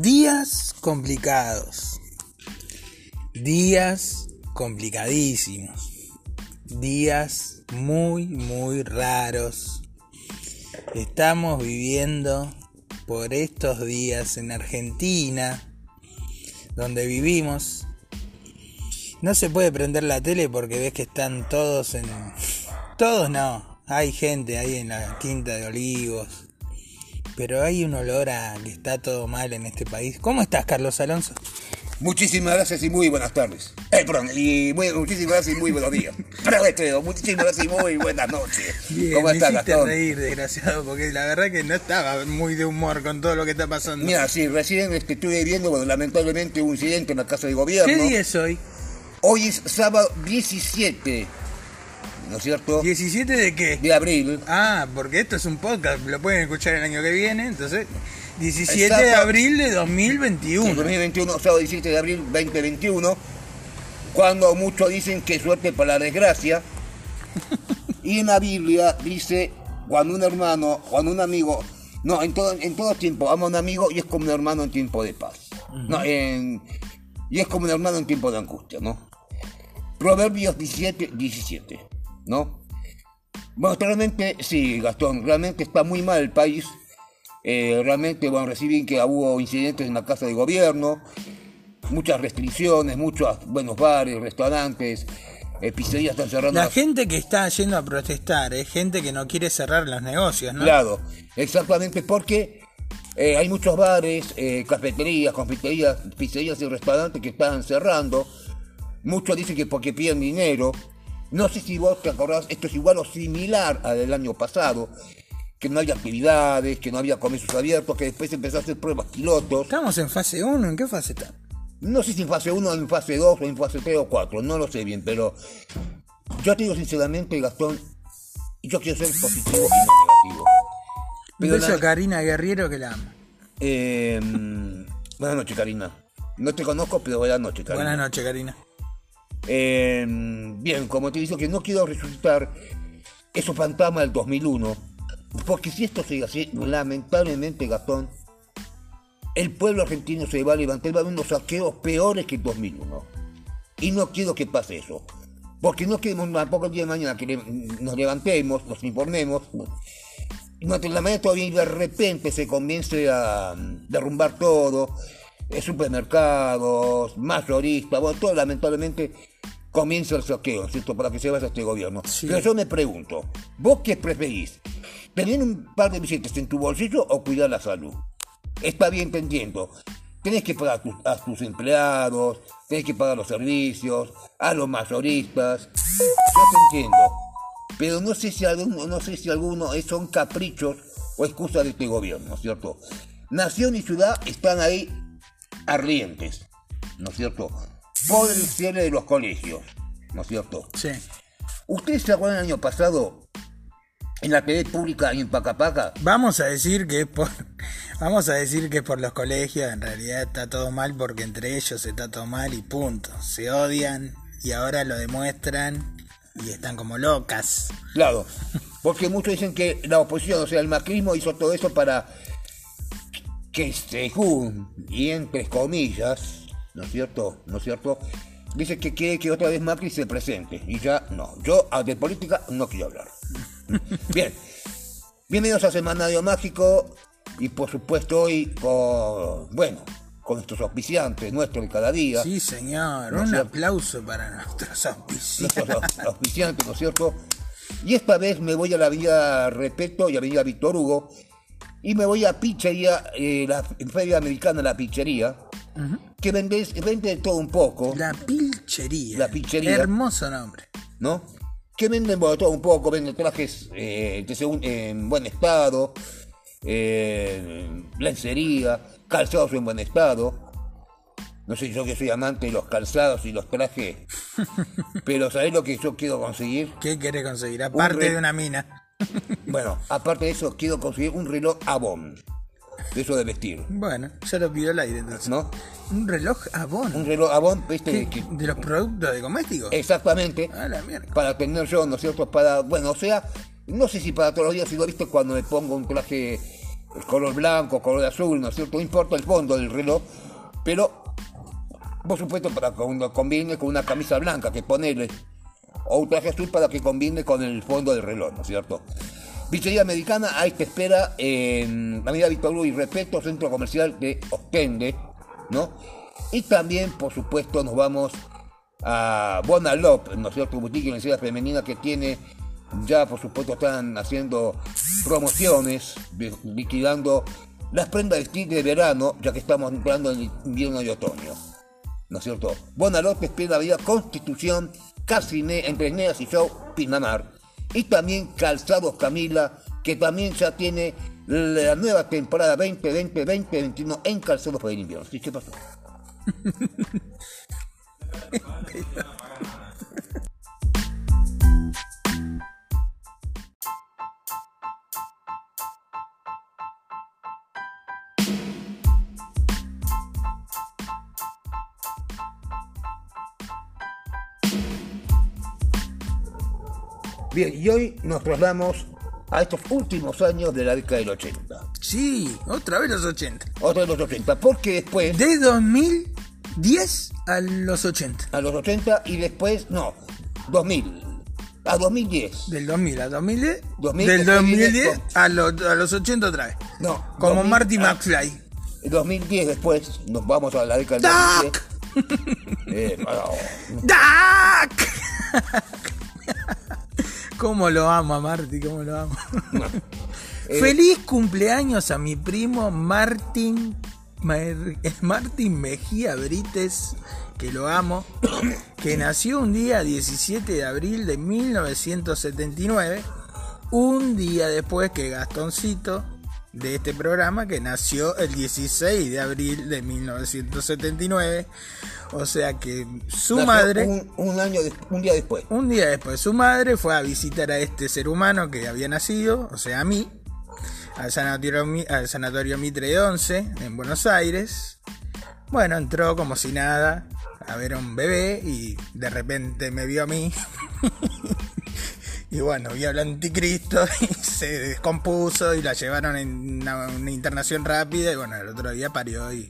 Días complicados. Días complicadísimos. Días muy, muy raros. Estamos viviendo por estos días en Argentina, donde vivimos. No se puede prender la tele porque ves que están todos en... Todos no. Hay gente ahí en la quinta de olivos, pero hay un olor a que está todo mal en este país. ¿Cómo estás, Carlos Alonso? Muchísimas gracias y muy buenas tardes. Eh, perdón, y muy, muchísimas gracias y muy buenos días. Perdón, Estreo, muchísimas gracias y muy buenas noches. Bien, ¿Cómo me estás, Gastón? reír, desgraciado, porque la verdad que no estaba muy de humor con todo lo que está pasando. Mira, sí, recién este, estuve viendo, bueno, lamentablemente un incidente en la Casa de Gobierno. ¿Qué día es hoy? Hoy es sábado 17, ¿no es cierto? ¿17 de qué? De abril. Ah, porque esto es un podcast, lo pueden escuchar el año que viene, entonces 17 de abril de Sí, 2021. 2021, sábado 17 de abril 2021, cuando muchos dicen que suerte para la desgracia. Y en la Biblia dice, cuando un hermano, cuando un amigo, no, en todo, en todo tiempo ama a un amigo y es como un hermano en tiempo de paz. No, en- y es como un hermano en tiempo de angustia, ¿no? Proverbios 17, 17, ¿no? Bueno, realmente, sí, Gastón, realmente está muy mal el país. Eh, realmente, bueno, recibí que hubo incidentes en la casa de gobierno, muchas restricciones, muchos buenos bares, restaurantes, eh, pizzerías están cerrando. La las- gente que está yendo a protestar es gente que no quiere cerrar los negocios, ¿no? Claro, exactamente, porque eh, hay muchos bares, eh, cafeterías, confiterías, pizzerías y restaurantes que están cerrando. Muchos dicen que porque piden dinero. No sé si vos te acordás, esto es igual o similar al del año pasado, que no había actividades, que no había comercios abiertos, que después empezó a hacer pruebas pilotos. Estamos en fase 1, ¿en qué fase está? No sé si en fase 1, en fase 2, o en fase 3 o 4, no lo sé bien, pero yo te digo sinceramente, Gastón, yo quiero ser positivo y no negativo. Un Pero beso la- a Karina Guerriero que la amo. Eh, buenas noches, Karina. No te conozco, pero buenas noches, Karina. Buenas noches, Karina. Eh, bien, como te digo, que no quiero resucitar esos fantasmas del 2001, porque si esto sigue así, lamentablemente, Gastón, el pueblo argentino se va a levantar, va a haber unos saqueos peores que el 2001. Y no quiero que pase eso. Porque no queremos tampoco el día de mañana que nos levantemos, nos informemos, durante la mañana todavía y de repente se comience a mm, derrumbar todo, eh, supermercados, mayoristas, bueno, todo lamentablemente comienza el saqueo, ¿cierto? Para que se vaya este gobierno. Sí. Pero yo me pregunto, ¿vos qué preferís? ¿Tener un par de billetes en tu bolsillo o cuidar la salud? Está bien, te entiendo. Tenés que pagar a tus, a tus empleados, tenés que pagar los servicios, a los mayoristas. Yo te entiendo. Pero no sé si alguno, no sé si alguno es- son caprichos o excusas de este gobierno, ¿cierto? Nación y ciudad están ahí ardientes, ¿no es cierto? Cierre de los colegios, ¿no es cierto? Sí. ¿Ustedes se acuerdan el año pasado en la TV pública y en Pacapaca? Vamos a decir que es por vamos a decir que es por los colegios, en realidad está todo mal porque entre ellos está todo mal y punto. Se odian y ahora lo demuestran y están como locas. Claro, porque muchos dicen que la oposición, o sea, el macrismo hizo todo eso para que según, y entre comillas, ¿no es cierto? ¿No es cierto? Dice que quiere que otra vez Macri se presente. Y ya no, yo ah, de política no quiero hablar. Bien, bienvenidos a Semanario Mágico y por supuesto hoy con, bueno, con nuestros auspiciantes, nuestros de cada día. Sí, señor. No Un aplauso para nuestros auspiciantes. nuestros auspiciantes, ¿no es cierto? Y esta vez me voy a la avenida Repeto y avenida Víctor Hugo y me voy a Pizzería, eh, la Feria Americana La Pizzería, que vende, vende de todo un poco, La pilchería. La pilchería. Hermoso nombre. ¿no? Que venden bueno, todo un poco, venden trajes eh, de en buen estado, eh, lencería, calzados en buen estado. No sé, yo que soy amante de los calzados y los trajes, pero ¿sabés lo que yo quiero conseguir? ¿Qué querés conseguir? Aparte de una mina. Bueno, aparte de eso, quiero conseguir un reloj Avon, de eso de vestir, Bueno, ya lo pidió el aire entonces. ¿no? Un reloj Avon. Un reloj Avon, ¿viste? ¿De los productos de domésticos? exactamente, A la mierda. para tener yo, ¿no es cierto? Para, bueno, o sea, no sé si para todos los días, si lo viste cuando me pongo un traje color blanco, color azul, ¿no es cierto? No importa el fondo del reloj, pero por supuesto para que uno combine con una camisa blanca que ponele, o un traje azul para que combine con el fondo del reloj, ¿no es cierto? Pizzería Americana, ahí te espera en Avenida Víctor Hugo y Respeto, centro comercial de Ostende, ¿no? Y también, por supuesto, nos vamos a Bonalop, ¿no es cierto? Boutique femenina que tiene, ya por supuesto están haciendo promociones, liquidando las prendas de vestir de verano, ya que estamos entrando en invierno y otoño. ¿No es cierto? Bonalop espera la vida Constitución, Casiné, entre Neas y Show, Pinamar. Y también Calzados Camila, que también ya tiene la nueva temporada 2020-2021 en Calzados para el invierno. ¿Sí? ¿Qué pasó? Bien, y hoy nos trasladamos a estos últimos años de la década del 80. Sí, otra vez los 80. Otra vez los 80, porque después... De 2010 a los 80. A los 80 y después, no, 2000. A 2010. Del 2000 a 2010. 2000, del 2010 después, a, los, a los 80 otra vez. No. Como 2000, Marty ah, McFly. 2010 después, nos vamos a la década del ¡Duck! 2010. Eh, bueno, ¡Duck! ¿Cómo lo amo a Marty? ¿Cómo lo amo? Eh, Feliz cumpleaños a mi primo Martín Martín Mejía Brites, que lo amo, que nació un día 17 de abril de 1979, un día después que Gastoncito de este programa, que nació el 16 de abril de 1979, o sea que su nació madre... Un, un año, un día después. Un día después, su madre fue a visitar a este ser humano que había nacido, o sea, a mí, al sanatorio, al sanatorio Mitre 11, en Buenos Aires. Bueno, entró como si nada a ver a un bebé y de repente me vio a mí. y bueno, vio al anticristo y se descompuso y la llevaron en una, internación rápida y bueno, el otro día parió y,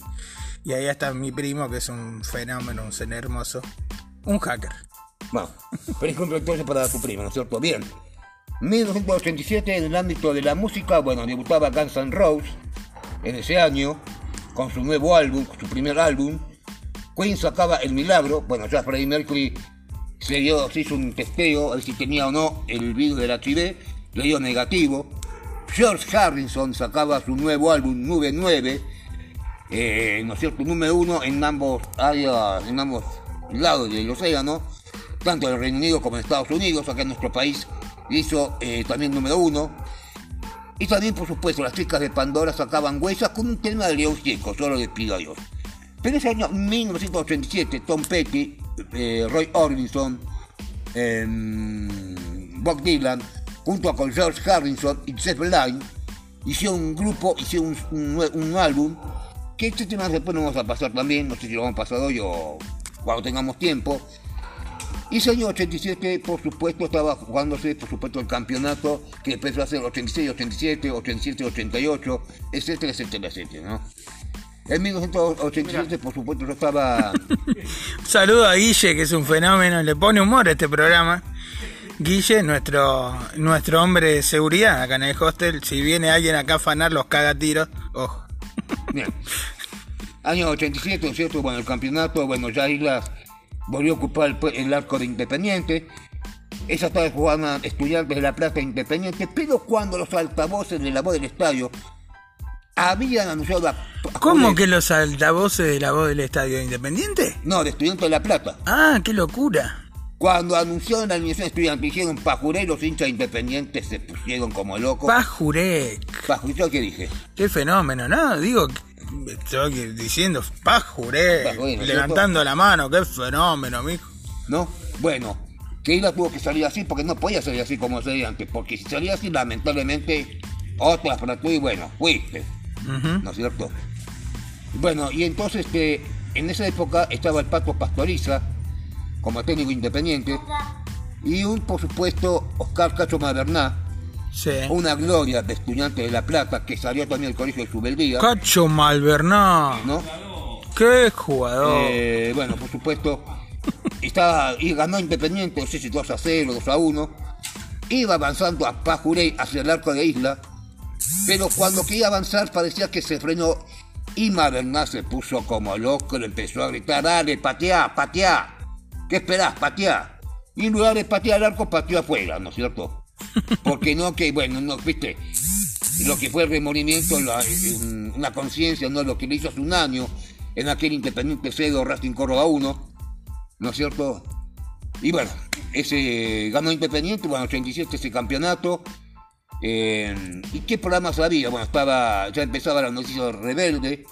y ahí está mi primo que es un fenómeno, un ser hermoso, un hacker. Bueno, feliz cumpleaños para tu prima, ¿no es cierto? Bien. 1987, en el ámbito de la música, bueno, debutaba Guns N' Roses en ese año, con su nuevo álbum, su primer álbum. Queen sacaba El Milagro, bueno, ya Freddie Mercury se, dio, se hizo un testeo, a ver si tenía o no el virus del HIV, le dio negativo. George Harrison sacaba su nuevo álbum, Nube 9, eh, ¿no es cierto?, número uno en ambos áreas, en ambos lados del océano, tanto en el Reino Unido como en Estados Unidos, acá en nuestro país hizo eh, también número uno. Y también, por supuesto, las chicas de Pandora sacaban huellas con un tema de León Gieco, solo les pido a Dios. Pero ese año 1987, Tom Petty, eh, Roy Orbison, em, Bob Dylan, junto con George Harrison y Jeff Lynne, hicieron un grupo, hicieron un, álbum, que este tema después nos vamos a pasar también, no sé si lo vamos a pasar hoy o cuando tengamos tiempo. Y ese año 87, por supuesto, estaba jugándose, por supuesto, el campeonato que empezó a ser 86, 87, 87, 88, etcétera, etcétera, etcétera, ¿no? En 1987, por supuesto, yo estaba... Un saludo a Guille, que es un fenómeno, le pone humor a este programa. Guille, nuestro, nuestro hombre de seguridad acá en el hostel. Si viene alguien acá a afanar, los caga tiros. Ojo. Bien. Año 87, ¿no es cierto? Bueno, el campeonato, bueno, ya Islas volvió a ocupar el, arco de Independiente. Esa tarde jugaban estudiantes de La Plata e Independiente, pero cuando los altavoces de la voz del estadio habían anunciado a... ¿Cómo que los altavoces de la voz del Estadio Independiente? No, de Estudiantes de La Plata. Ah, qué locura. Cuando anunciaron la alineación estudiantil, hicieron Pajuré y los hinchas independientes se pusieron como locos. Pajurek. Pajuré, ¿qué dije? Qué fenómeno, ¿no? Digo, estoy diciendo. Pajuré, ¿no es levantando la mano, qué fenómeno, mijo. ¿No? Bueno, que Isla tuvo que salir así porque no podía salir así como salía antes, porque si salía así, lamentablemente, otra fractura y bueno, fuiste. ¿No es cierto? Bueno, y entonces este, en esa época estaba el Pato Pastoriza como técnico independiente y un, por supuesto, Oscar Cacho Maderná, Sí. Una gloria de estudiante de La Plata que salió también del colegio de Subeldía. Cacho Malvernado. ¿no? Qué jugador. Eh, bueno, por supuesto, estaba, y ganó Independiente, no sé si 2 a 0, 2 a 1. Iba avanzando a Pajurey hacia el arco de Isla, pero cuando quería avanzar parecía que se frenó y Maderná se puso como loco, le empezó a gritar, dale, pateá, pateá. ¿Qué esperás, pateá? Y en lugar de patear al arco, pateó afuera, ¿no es cierto? Porque no que, bueno, no, viste, lo que fue el remordimiento, la, una conciencia, no lo que le hizo hace un año, en aquel Independiente Cedo Racing Córdoba 1, ¿no es cierto? Y bueno, ese ganó Independiente, bueno, 87 ese campeonato. Eh, ¿Y qué programas había? Bueno, estaba, ya empezaba la noticia rebelde,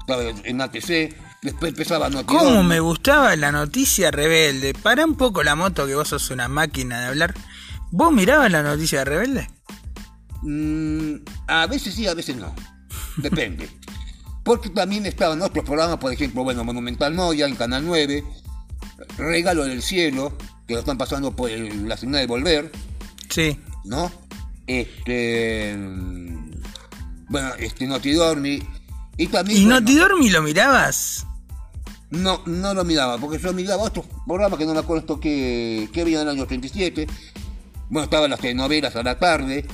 estaba en ATC, después empezaba Noticias. ¿Cómo me gustaba la noticia rebelde? Para un poco la moto que vos sos una máquina de hablar. ¿Vos mirabas la noticia rebelde? Mm, a veces sí, a veces no. Depende. Porque también estaban otros programas, por ejemplo, bueno, Monumental Noya en Canal 9, Regalo del Cielo, que lo están pasando por el- la señal de Volver, Sí. ¿no? Este. Bueno, este Notidormi. Y también. ¿Y bueno, dormí lo mirabas? No, no lo miraba, porque yo miraba otros programas que no me acuerdo esto que, que había en el año 37. Bueno, estaban las telenovelas a la tarde.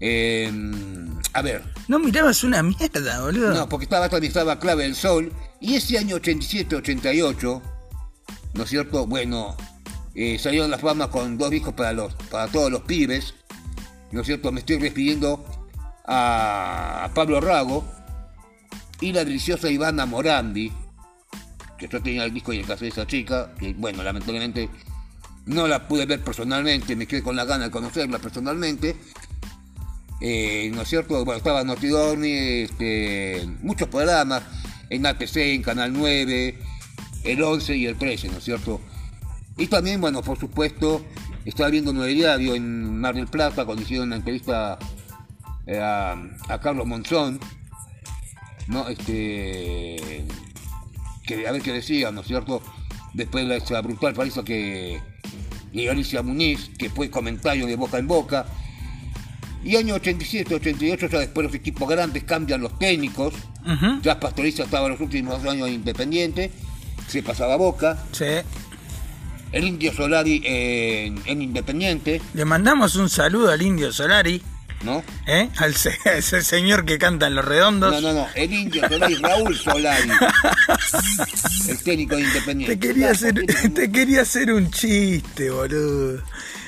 Eh, a ver, No mirabas una mierda, boludo. no, porque estaba también estaba Clave del Sol. Y ese año 87-88, ¿no es cierto? Bueno, eh, salieron la fama con dos discos para, los, para todos los pibes. ¿No es cierto? Me estoy despidiendo a, Pablo Rago y la deliciosa Ivana Morandi, que yo tenía el disco y el caso de esa chica, que bueno, lamentablemente no la pude ver personalmente, me quedé con la gana de conocerla personalmente. Eh, ¿No es cierto? Bueno, estaba Notidorni, este, muchos programas, en ATC, en Canal 9, el 11 y el 13, ¿no es cierto? Y también, bueno, por supuesto, estaba viendo Nueve Diario en Mar del Plata cuando hicieron una entrevista eh, a, a Carlos Monzón, ¿no? Este, que a ver qué decía, ¿no es cierto? Después de esa brutal paliza que y Alicia Muniz, que fue comentario de boca en boca. Y año 87, 88, ya después los equipos grandes cambian los técnicos. Ujú. Ya Pastoriza estaba los últimos años independiente, se pasaba a Boca. Sí. El Indio Solari en, en Independiente, Le mandamos un saludo al Indio Solari, ¿no? ¿eh? Al se- ese señor que canta en Los Redondos. No, no, no, el Indio Solari, Raúl Solari, el técnico de Independiente. Te quería, hacer, te quería hacer un chiste, boludo.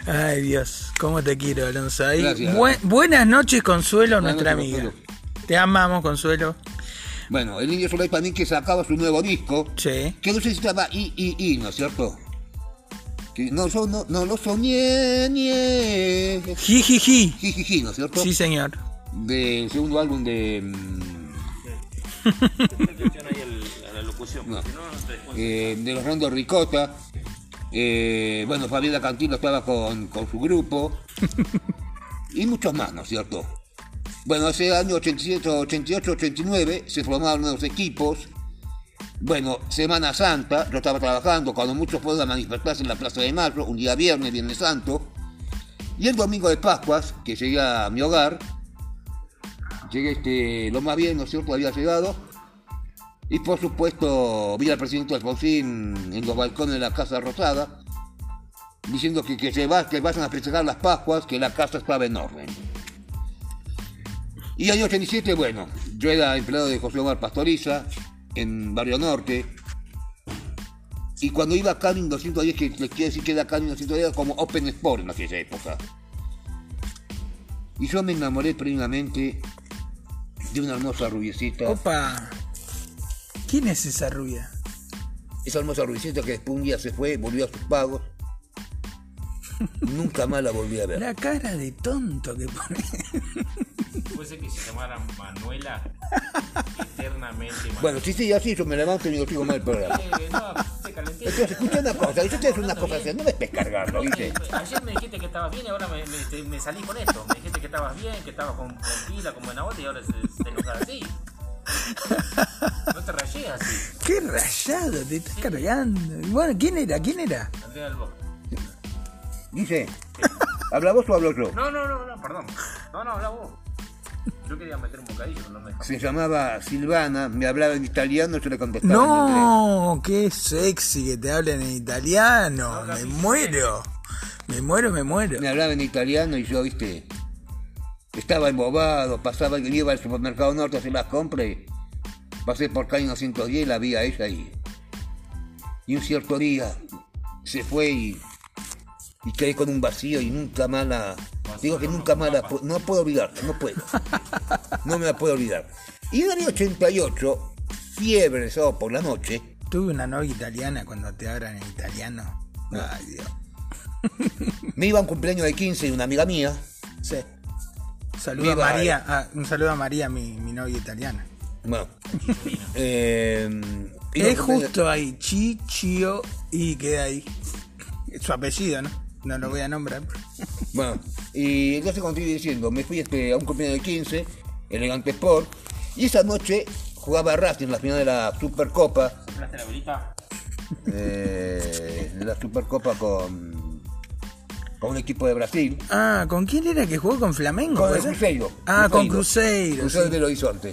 Ay, Dios, cómo te quiero, Alonso. Ahí, Gracias. buenas noches, Consuelo, Buenas nuestra noches, amiga. Consuelo. Te amamos, Consuelo. Bueno, el Indio Solari también que sacaba su nuevo disco, Sí. que no sé si se llama I, I, I, ¿no es cierto? No, yo no, no lo soñé, nie. Jijiji. Jijiji, ¿no es cierto? Sí, señor. Del segundo álbum de... mm, eh, de los Rondo Ricota. Eh, bueno, Fabiola Cantilo estaba con, con su grupo. y muchos más, ¿no es cierto? Bueno, ese año 87, 88, 89 se formaron nuevos equipos. Bueno, Semana Santa, yo estaba trabajando cuando muchos fueron a manifestarse en la Plaza de Mayo, un día viernes, Viernes Santo. Y el domingo de Pascuas, que llegué a mi hogar, llegué este, lo más bien, ¿no cierto? Había llegado. Y por supuesto vi al presidente Alfonsín en los balcones de la Casa Rosada, diciendo que, que, se va, que vayan a festejar las Pascuas, que la casa estaba en orden. Y año 87, bueno, yo era empleado de José Omar Pastoriza, en Barrio Norte, y cuando iba a Canin 210, que les quiero decir que era Canin 210, era como Open Sport en aquella época. Y yo me enamoré plenamente de una hermosa rubiecita. Opa. ¿Quién es esa rubia? Esa hermosa rubiecita que después un día se fue, volvió a sus pagos. Nunca más la volví a ver. La cara de tonto que pone. Fuese que se llamara Manuela eternamente. Manuela. Bueno, si sigue así, yo me levanto y digo, sigo mal el programa. Eh, no, se calentito. Entonces, escucha una cosa, yo te hago una cosa así, no me estés cargando, ¿viste? Ayer me dijiste que estabas bien y ahora me, me, te- me salí con esto. Me dijiste que estabas bien, que estabas con, con pila, con buena onda y ahora se, te enojas así. No te rayes así, Qué rayado, te estás cargando. Bueno, ¿quién era? ¿Quién era? Andrea del Bosque. Dice, ¿Habla vos o hablo yo? No, no, no, no, perdón. No, no, habla vos. Yo quería meter un bocadillo, pero no me dejó. Se llamaba Silvana, me hablaba en italiano, yo le contestaba en. No, qué sexy que te hablen en italiano. Me muero. Me muero, me muero. Me hablaba en italiano y yo, viste, estaba embobado, pasaba, iba al supermercado norte a hacer las compras y pasé por calle 910 y la vi a ella y, y un cierto día se fue y, y quedé con un vacío y nunca más la... Digo que nunca más la... No puedo olvidar, no puedo. No me la puedo olvidar. Y en el año 88, fiebre el sábado por la noche, Tuve una novia italiana cuando te hablan en italiano. Ay, Dios. me iba a un cumpleaños de 15 de una amiga mía, Sí. Saludo a María. ah, un saludo a María, mi, mi novia italiana. Bueno. eh, a Es justo ahí, Chichio, y queda ahí. Es su apellido, ¿no? No lo voy a nombrar. Bueno, y entonces como estoy diciendo, me fui este, a un cumpleaños de 15, Elegante Sport, y esa noche jugaba Racing en la final de la Supercopa, ¿Soplaste la velita? eh, de la Supercopa con, con un equipo de Brasil, Ah, ¿con quién era que jugó con Flamengo? con el? Cruzeiro. Ah, con Cruzeiro. Cruzeiro sí. del Horizonte.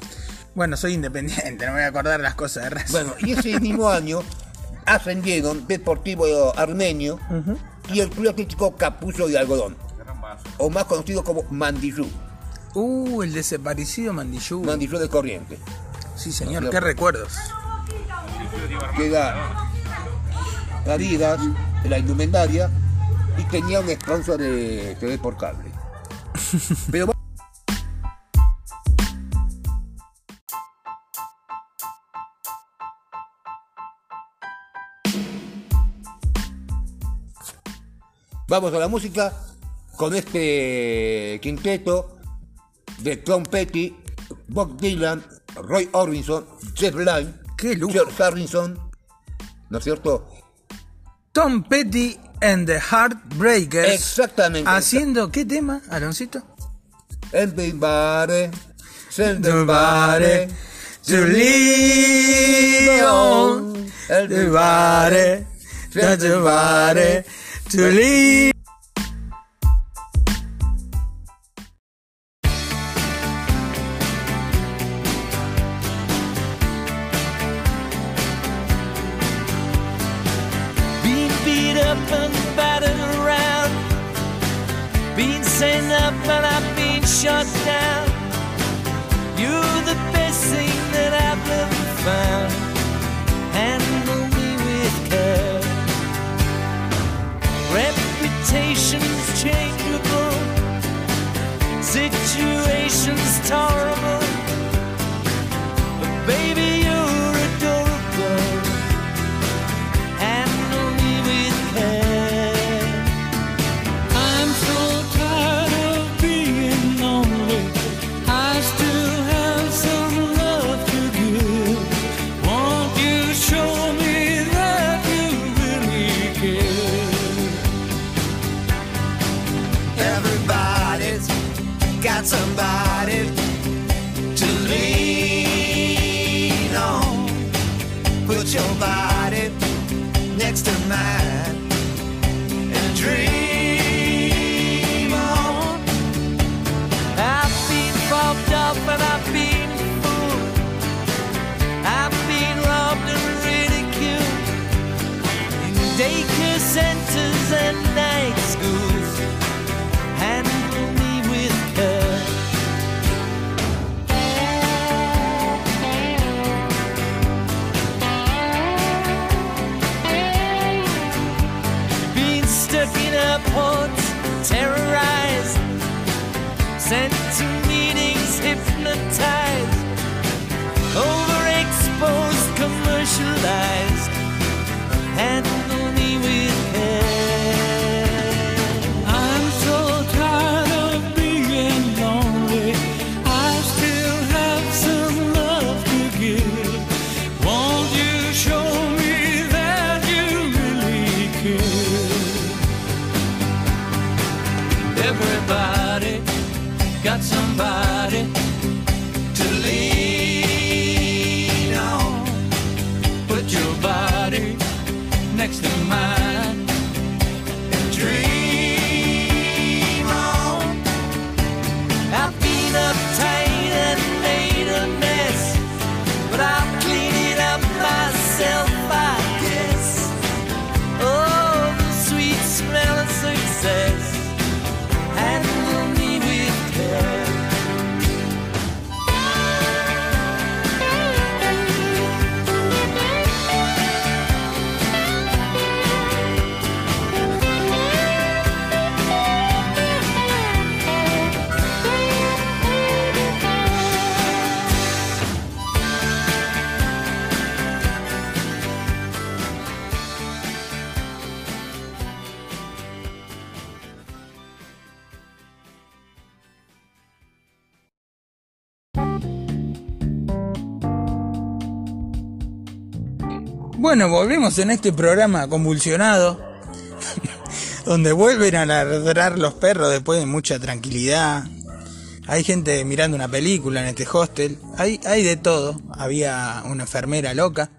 Bueno, soy independiente, no me voy a acordar las cosas de Racing. Bueno, y ese mismo año ascendieron Deportivo Armenio y el Club Atlético Capullo de Algodón, o más conocido como Mandillú, Uh, el desaparecido Mandillú. Mandillú de Corriente. sí, señor, qué recuerdos. que era Adidas, la indumentaria, y tenía un sponsor de TV por cable. Pero Vamos a la música con este quinteto de Tom Petty, Bob Dylan, Roy Orbison, Jeff Lynne. George Harrison, ¿no es cierto? Tom Petty and the Heartbreakers. Exactamente. Haciendo, ¿qué tema, Aloncito? Everybody, send the Nobody body to lean on. Everybody, not the body to lean. situations tore Bueno, volvemos en este programa convulsionado, donde vuelven a ladrar los perros después de mucha tranquilidad. Hay gente mirando una película en este hostel, hay, hay de todo. Había una enfermera loca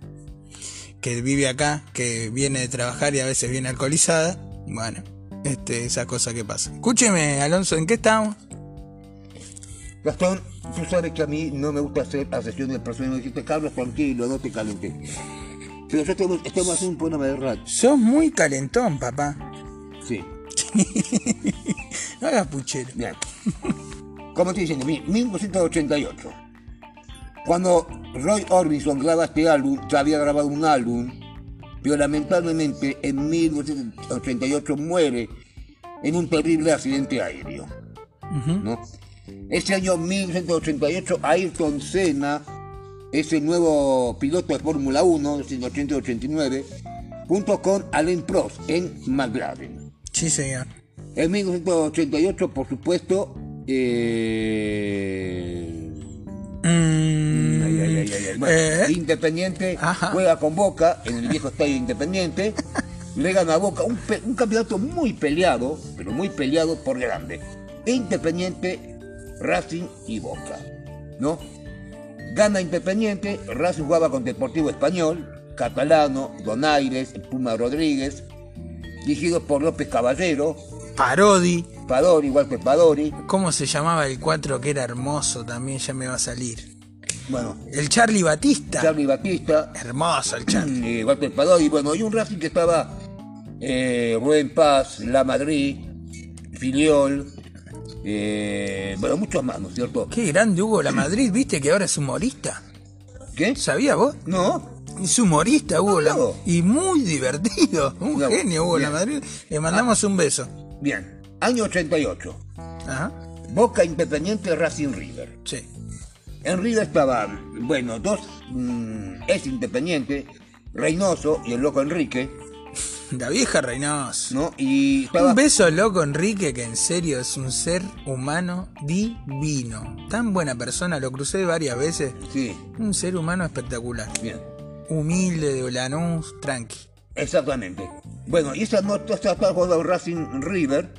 que vive acá, que viene de trabajar y a veces viene alcoholizada. Bueno, este, esa cosa que pasa. Escúcheme, Alonso, ¿en qué estamos? Gastón, tú sabes que a mí no me gusta hacer asesión de personas. Me dijiste, Carlos, tranquilo, no te calentes. Pero yo estamos, estamos haciendo un programa de radio. Sos muy calentón, papá. Sí. No hagas puchero. Bien. Como estoy diciendo, mi- 1988. Cuando Roy Orbison graba este álbum, ya había grabado un álbum, pero lamentablemente en 1988 muere en un terrible accidente aéreo. ¿no? Ese año 1988, Ayrton Senna es el nuevo piloto de Fórmula 1, es en 1989, junto con Alain Prost en McLaren. Sí, señor. En 1988, por supuesto, eh, Mm, ay, ay, ay, ay, ay, bueno, eh, Independiente Ajá. juega con Boca en el viejo estadio Independiente, le gana a Boca un, un campeonato muy peleado, pero muy peleado por grande. Independiente, Racing y Boca, ¿no? Gana Independiente, Racing jugaba con Deportivo Español, Catalano, Donaires, Puma Rodríguez, dirigido por López Caballero, Parodi. Padori, igual que Padori. ¿Cómo se llamaba el 4 que era hermoso? También ya me va a salir. Bueno, El Charlie Batista. Charlie Batista, Hermoso el Charlie. eh, Walter Padori. Bueno, y un Racing que estaba eh, Rubén Paz, La Madrid, Filiol, eh, bueno, muchos más, ¿no es cierto? Qué grande Hugo La Madrid, viste que ahora es humorista. ¿Qué? ¿Sabía vos? No, Es humorista Hugo La No. Y muy divertido. Un No, genio Hugo La bien. Madrid. Le mandamos un beso. bien. Año 88. Ajá. Boca Independiente Racing River. Sí. En River estaban, bueno, dos mm, ex Independiente, Reynoso y el loco Enrique, La vieja Reynoso. ¿no? Y estaba... Un beso loco Enrique, que en serio es un ser humano divino. Tan buena persona, lo crucé varias veces. Sí, Un ser humano espectacular. bien. Humilde, de Lanús, tranqui. Exactamente. Bueno, y esa noche estaba jugando Racing River.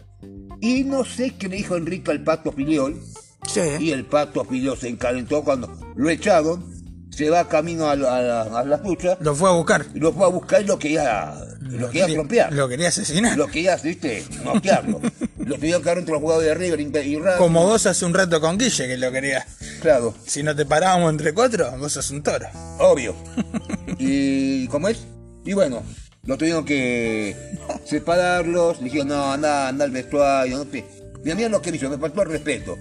Y no sé qué le dijo Enrique al Pato Filiol. Sí. Y el Pato Filiol se encalentó cuando lo echaron. Se va camino a, la- a a las duchas. Lo fue a buscar. Lo fue a buscar y lo quería, lo quería trompear. Lo quería asesinar. Lo quería, viste, noquearlo. lo tuvieron que entre los jugadores de River y Racing. Como vos hace un rato con Guille, que lo querías. Claro, Si no te parábamos entre cuatro, vos sos un toro. obvio. ¿Y cómo es? Y bueno, lo tuvieron que separarlos. Le dijeron, no, anda, anda al vestuario. No. Mira, mira lo que hizo, me faltó el respeto.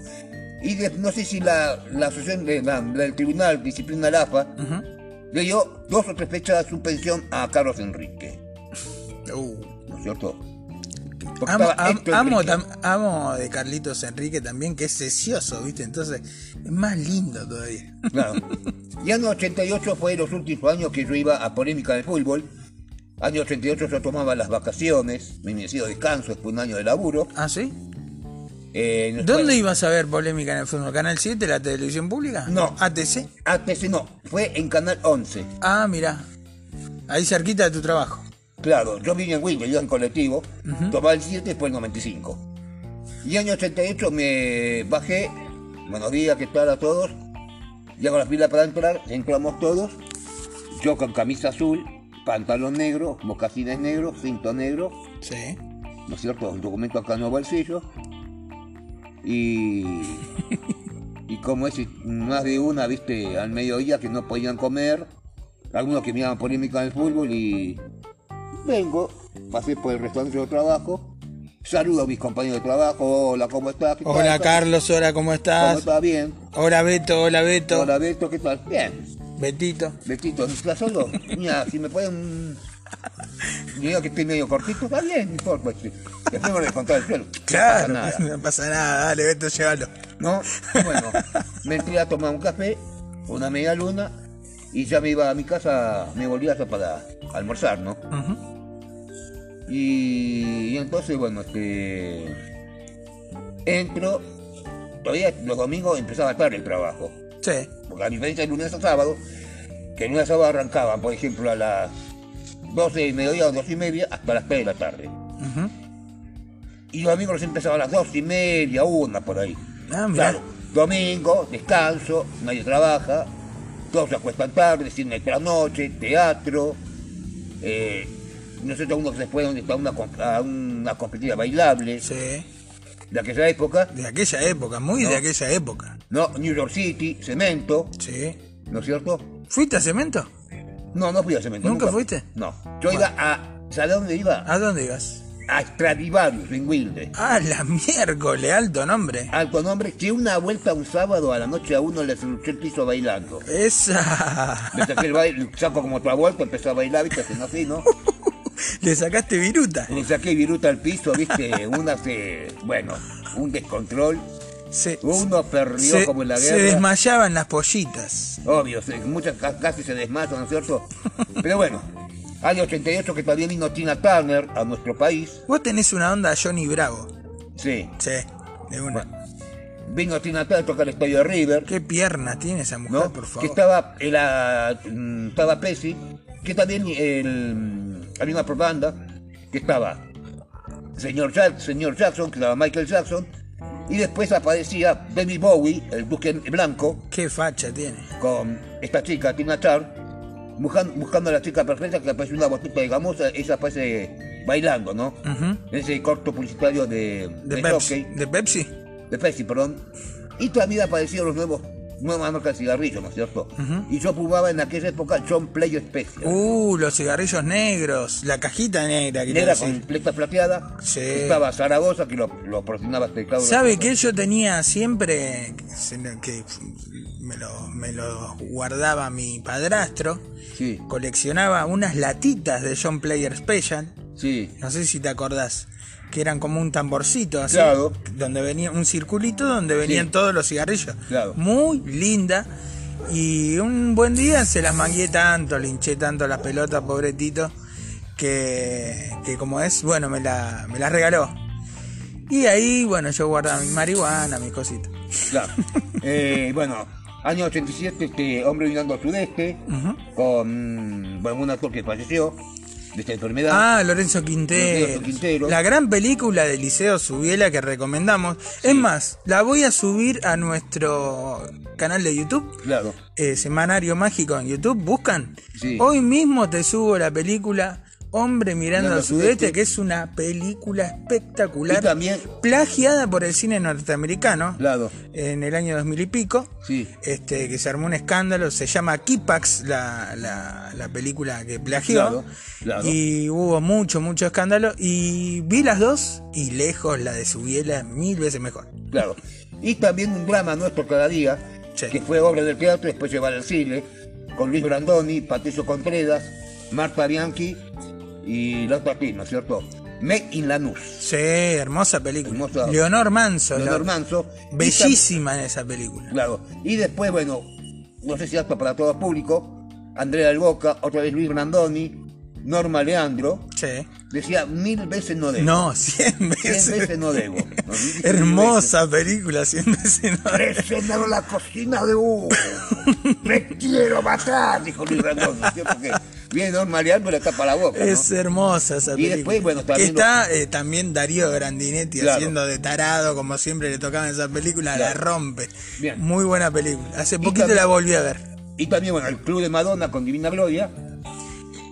Y de- no sé si la, la asociación de, la- del Tribunal Disciplina la AFA le dio dos o tres fechas de suspensión a Carlos Enrique. Uh. ¿No es cierto? Amo, am- tam- amo de Carlitos Enrique también, que es sesioso, ¿viste? Entonces es más lindo todavía. Claro. Y año 88 fue los últimos años que yo iba a polémica de fútbol. Año 88 yo tomaba las vacaciones, mi merecido descanso después de un año de laburo. ¿Ah, sí? Eh, en ¿Dónde ibas a ver polémica en el fútbol? ¿Canal 7, la televisión pública? No. ¿ATC? ATC no, fue en Canal 11. Ah, mira. Ahí cerquita de tu trabajo. Claro, yo vine en Wilde, yo en colectivo, tomaba el 7 después el 95. Y año 88 me bajé, buenos días, ¿qué tal a todos? Llego a la fila para entrar, entramos todos, yo con camisa azul, pantalón negro, mocasines negros, cinto negro, Sí. ¿no es cierto? Un documento acá en los bolsillos. Y, y como es más de una, viste, al mediodía que no podían comer, algunos que miraban polémica en el fútbol y vengo, pasé por el restaurante de trabajo, saludo a mis compañeros de trabajo, hola, ¿cómo estás? Hola Carlos, hola, ¿cómo ¿Cómo estás? estás? Bien. Hola Beto, hola Beto. Hola, Beto, ¿qué tal? Bien. Betito. Betito, ¿estás solo? Mira, si me pueden... Digo que estoy medio cortito, está bien, no importa. Después me lo el suelo. No pasa Claro, nada. no pasa nada, dale Beto, llévalo. ¿no? Bueno, me entré a tomar un café, una media luna, y ya me iba a mi casa, me volví hasta para almorzar, ¿no? y, y entonces, bueno, este. Entro, todavía los domingos empezaba tarde el trabajo, Sí. porque a diferencia de lunes a sábado, que el lunes a sábado arrancaban, por ejemplo, a las 12 y mediodía o 2 y media hasta las 3 de la tarde. Y los domingos empezaban a las 2 y media, una por ahí. Ah. Claro, domingo, descanso, nadie trabaja, todos se acuestan tarde, cine de la noche, teatro. Eh, nosotros uno que se fue a una, a una competitiva bailable Sí. de aquella época, De aquella época, muy No. de aquella época. ¿no? New York City, Cemento, Sí. ¿no es cierto? ¿Fuiste a Cemento? No, no fui a Cemento. ¿Nunca fuiste? No. Yo iba a. ¿Sabes dónde iba? ¿A dónde ibas? A Stradivarius, en Wilde. Ah, la miércoles, alto nombre. Alto nombre, que una vuelta un sábado a la noche a uno le soluché el piso bailando. Esa. Me saqué el baile, saco como otra vuelta, empecé a bailar, viste, haciendo así, ¿no? Le sacaste viruta. Le saqué viruta al piso, viste, una se. Bueno, un descontrol. Se, Uno perdió se- como en la se guerra. desmayaban las pollitas. Obvio, se- muchas ca- casi se desmatan, ¿no es cierto? Pero bueno, año 88 que también vino Tina Turner a nuestro país. Vos tenés una onda Johnny Bravo. Sí. Sí, de una. Vino Tina Turner a tocar el estadio de River. Qué pierna tiene esa mujer, ¿no? por Que favor. estaba, era, mm, estaba Pesci, que también el, había una propaganda, que estaba señor, Jack- señor Jackson, que estaba Michael Jackson, y después aparecía David Bowie, el duque blanco, Qué facha tiene. con esta chica, Tina Turner, buscando, buscando a la chica perfecta, que aparece una botita de gamosa, ella aparece bailando, ¿no? Ujú. Ese corto publicitario de, De de Pepsi. ¿De Pepsi? de Pepsi, perdón. Y también aparecieron los nuevos, nuevas marcas de cigarrillos, ¿no es cierto? Y yo fumaba en aquella época John Player Special. Uh, los cigarrillos negros. La cajita negra que Negra con pleta plateada. Sí. Estaba Zaragoza, que lo, lo patrocinaba este Claudio ¿Sabe qué? Yo tenía siempre que que me lo, me lo guardaba mi padrastro. Sí, Coleccionaba unas latitas de John Player Special. sí. No sé si te acordás. Que eran como un tamborcito así. Claro. Donde venía un circulito donde venían Sí. todos los cigarrillos. Claro. Muy linda. Y un buen día se las mangué tanto, le hinché tanto las pelotas, pobretito, que, que como es, bueno, me la, me la regaló. Y ahí, bueno, yo guardaba mi marihuana, mis cositas. Claro. Eh, bueno, año 87, este hombre viniendo al sudeste, con bueno, un actor que falleció de esta enfermedad. Ah, Lorenzo Quintero. Lorenzo Quintero. La gran película de Liceo Subiela que recomendamos. Es más, la voy a subir a nuestro canal de YouTube. Claro. eh, Semanario Mágico en YouTube, buscan. Sí. Hoy mismo te subo la película Hombre mirando Mirando al sudeste, sudeste. que es una película espectacular. Y también- plagiada por el cine norteamericano Claro. en el año 2000 y pico. Sí. Este, que se armó un escándalo, se llama Kipax, la, la, la película que plagió. Claro. Y hubo mucho, mucho escándalo. Y vi las dos y lejos la de Subiela mil veces mejor. Claro. Y también un drama nuestro cada día, Sí. que fue obra del teatro, después llevar al cine, con Luis Brandoni, Patricio Contreras, Marta Bianchi y otra actriz, ¿no es cierto? Meg in Lanús. Sí, hermosa película. Hermosa. Leonor Manso. Leonor Manso. Bellísima en esa película. Claro. Y después, bueno, no sé si apto para todo público, Andrea del Boca, otra vez Luis Brandoni, Norma Leandro, Sí. decía mil veces no debo. No, cien Cien veces. veces no debo. No, Hermosa película, cien veces no. Presionado la cocina de Hugo. Me quiero matar, dijo Luis Brandoni. ¿sí? Porque viene Norma Leandro y le tapa la boca. ¿no? Es hermosa esa Y película. después, bueno, también está eh, también Darío Grandinetti Claro. haciendo de tarado, como siempre le tocaba en esa película, la Claro. rompe. Bien. Muy buena película. Hace poquito también- la volví a ver. Y también, bueno, el Club de Madonna con Divina Gloria.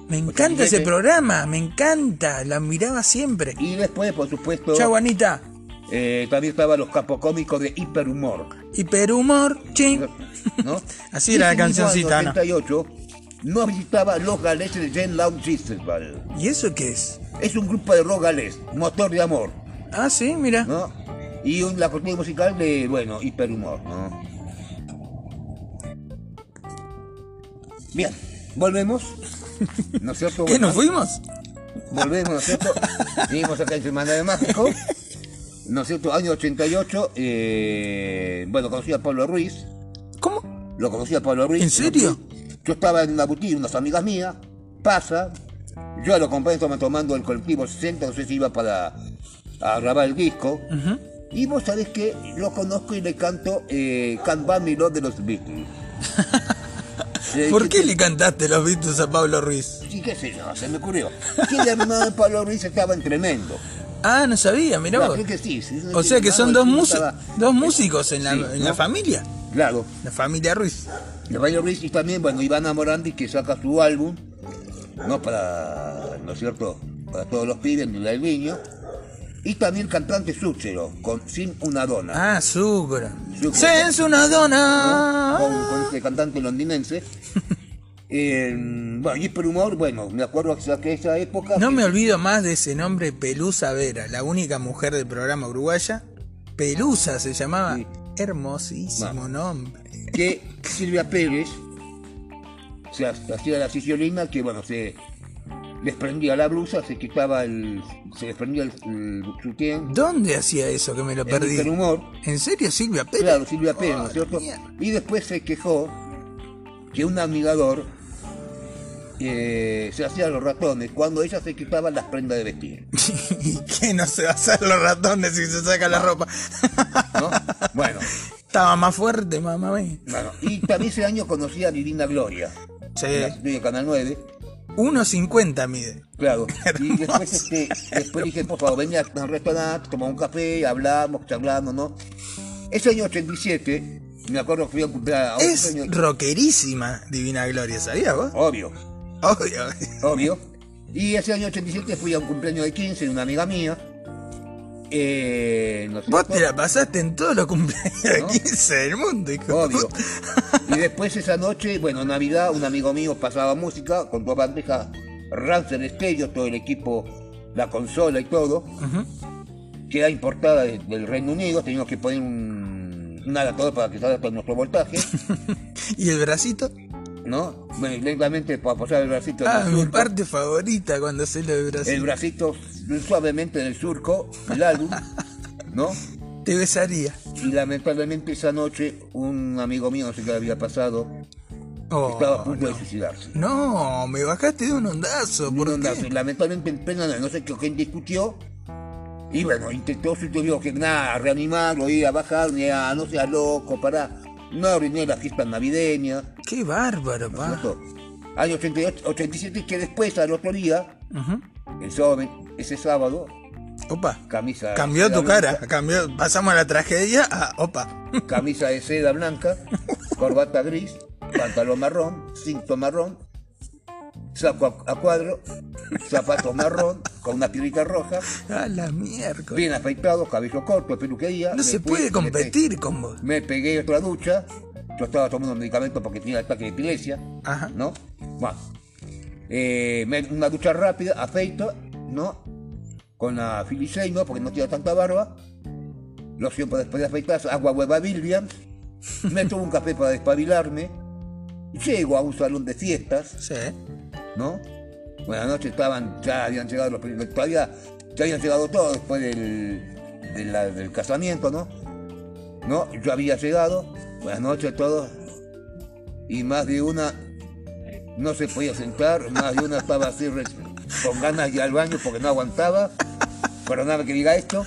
Me encanta ese 87. programa, me encanta, la miraba siempre. Y después, por supuesto, Chau, Anita. eh, también estaban los capocómicos de Hiperhumor. Hiperhumor, ching. ¿no? Así era la cancioncita, año, ¿no? 88, nos visitaba los galeses de Jen Lounge Festival. ¿Y eso qué es? Es un grupo de rock galés, motor de amor, Ah, sí, mira. ¿no? Y un- la cortina musical de, bueno, hiperhumor, ¿no? Bien, volvemos. ¿No es cierto? ¿Qué, nos fuimos? Volvemos, ¿no es cierto? Seguimos acá en Semana de Mágico. ¿No es cierto? Año 88. eh, bueno, conocí a Pablo Ruiz. ¿Cómo? Lo conocí a Pablo Ruiz. ¿En serio? Yo estaba en una boutique, unas amigas mías. Pasa. Yo lo acompañé estaba tomando el colectivo 60, no sé si iba para a grabar el disco. Y vos sabés que lo conozco y le canto eh, Can't Buy Me Love de los Beatles. ¿Por qué le cantaste los Beatles a Pablo Ruiz? Sí, qué sé yo, se me ocurrió. Que el hermano de Pablo Ruiz estaba en tremendo. Ah, no sabía, mirá No, vos. que sí, sí, O sea que son dos, tipo músi- estaba- dos músicos en la, Sí, en ¿no? la familia. Claro. La familia Ruiz. De Pablo Ruiz y también, bueno, Ivana Morandi que saca su álbum, ¿no? Para, ¿no es cierto? Para todos los pibes, en el niño. Y también el cantante Súchero, con Sin una dona. Ah, Sucro. Sucro. Sense una ¿no? dona. con, con este cantante londinense. Eh, bueno, y por humor, bueno, me acuerdo que esa época. No me olvido más de ese nombre Pelusa Vera, la única mujer del programa uruguaya. Pelusa se llamaba. Sí. Hermosísimo nombre. que Silvia Pérez se ha- hacía la siciolina que bueno se desprendía la blusa, se quitaba el. se desprendía el, el sutién. ¿Dónde hacía eso que me lo En perdí? ¿En serio, Silvia Pérez? claro, Silvia Pérez, ¿no es cierto? mierda. Y después se quejó que un admirador eh, se hacía los ratones cuando ella se quitaba las prendas de vestir. ¿Y qué no se va a hacer los ratones si se saca la ropa? ¿no? Bueno, Estaba más fuerte, mamá mía. bueno, y también ese año conocí a Divina Gloria, Sí. de Canal 9. 1.50 mide. Claro. Y después, este, después dije, por favor, venía al restaurante, tomamos un café, hablamos, charlamos, ¿no? Ese año 87, me acuerdo que fui a un cumpleaños. a un Es cumpleaños- rockerísima Divina Gloria, ¿sabías vos? Obvio, Obvio. obvio. Y ese año 87 fui a un cumpleaños de 15 de una amiga mía. Eh, no Vos te la pasaste en todos los cumpleaños de ¿No? 15 del mundo, hijo Obvio. Y después esa noche, bueno, Navidad, un amigo mío pasaba música con toda bandeja Rancer Estéreo, todo el equipo, la consola y todo, que era importada de- del Reino Unido, teníamos que poner un, un adaptador para que salga todo nuestro voltaje, ¿Y el bracito? ¿no? Bueno, lentamente para apoyar el bracito Ah, mi parte favorita cuando hace lo de el bracito suavemente en el surco, el álbum, ¿no? Te besaría. Y lamentablemente esa noche un amigo mío, no sé qué había pasado, Oh, estaba a punto de no. suicidarse. No, me bajaste de un ondazo. ¿Por Un qué? ondazo. Lamentablemente en plena no sé qué quién discutió. Y bueno, intentó su teoría que nada, reanimarlo, ir a bajar, ni a no sea loco, para no arruinar la fiesta navideña. Qué bárbaro, ¿no pa. Año 88, 87, que después, al otro día, Ujú. el sábado, ese sábado, Opa. camisa. Cambió tu cara. blanca, Cambió. Pasamos a la tragedia a opa. Camisa de seda blanca, corbata gris, pantalón marrón, cinto marrón, saco a, cuadro, zapatos marrón, con una piedrita roja. A la mierda. Bien afeitado, cabello corto, peluquería. No Me se puede me pe- competir con vos. Me, pegué otra ducha. Yo estaba tomando medicamentos porque tenía ataque de epilepsia, Ajá. ¿no? Bueno, eh, me- una ducha rápida, afeito, ¿no? Con la Filiseino, porque no tenía tanta barba. Loción para después de afeitarse, agua hueva Williams. Me tomo un café para despabilarme. Llego a un salón de fiestas. Sí. ¿no? Buenas noches, estaban, ya habían llegado los primeros, todavía ya habían llegado todos después del, de la- del casamiento, ¿no? ¿No? Yo había llegado, buenas noches a todos, y más de una no se podía sentar, más de una estaba así con ganas de ir al baño porque no aguantaba, perdóname que diga esto.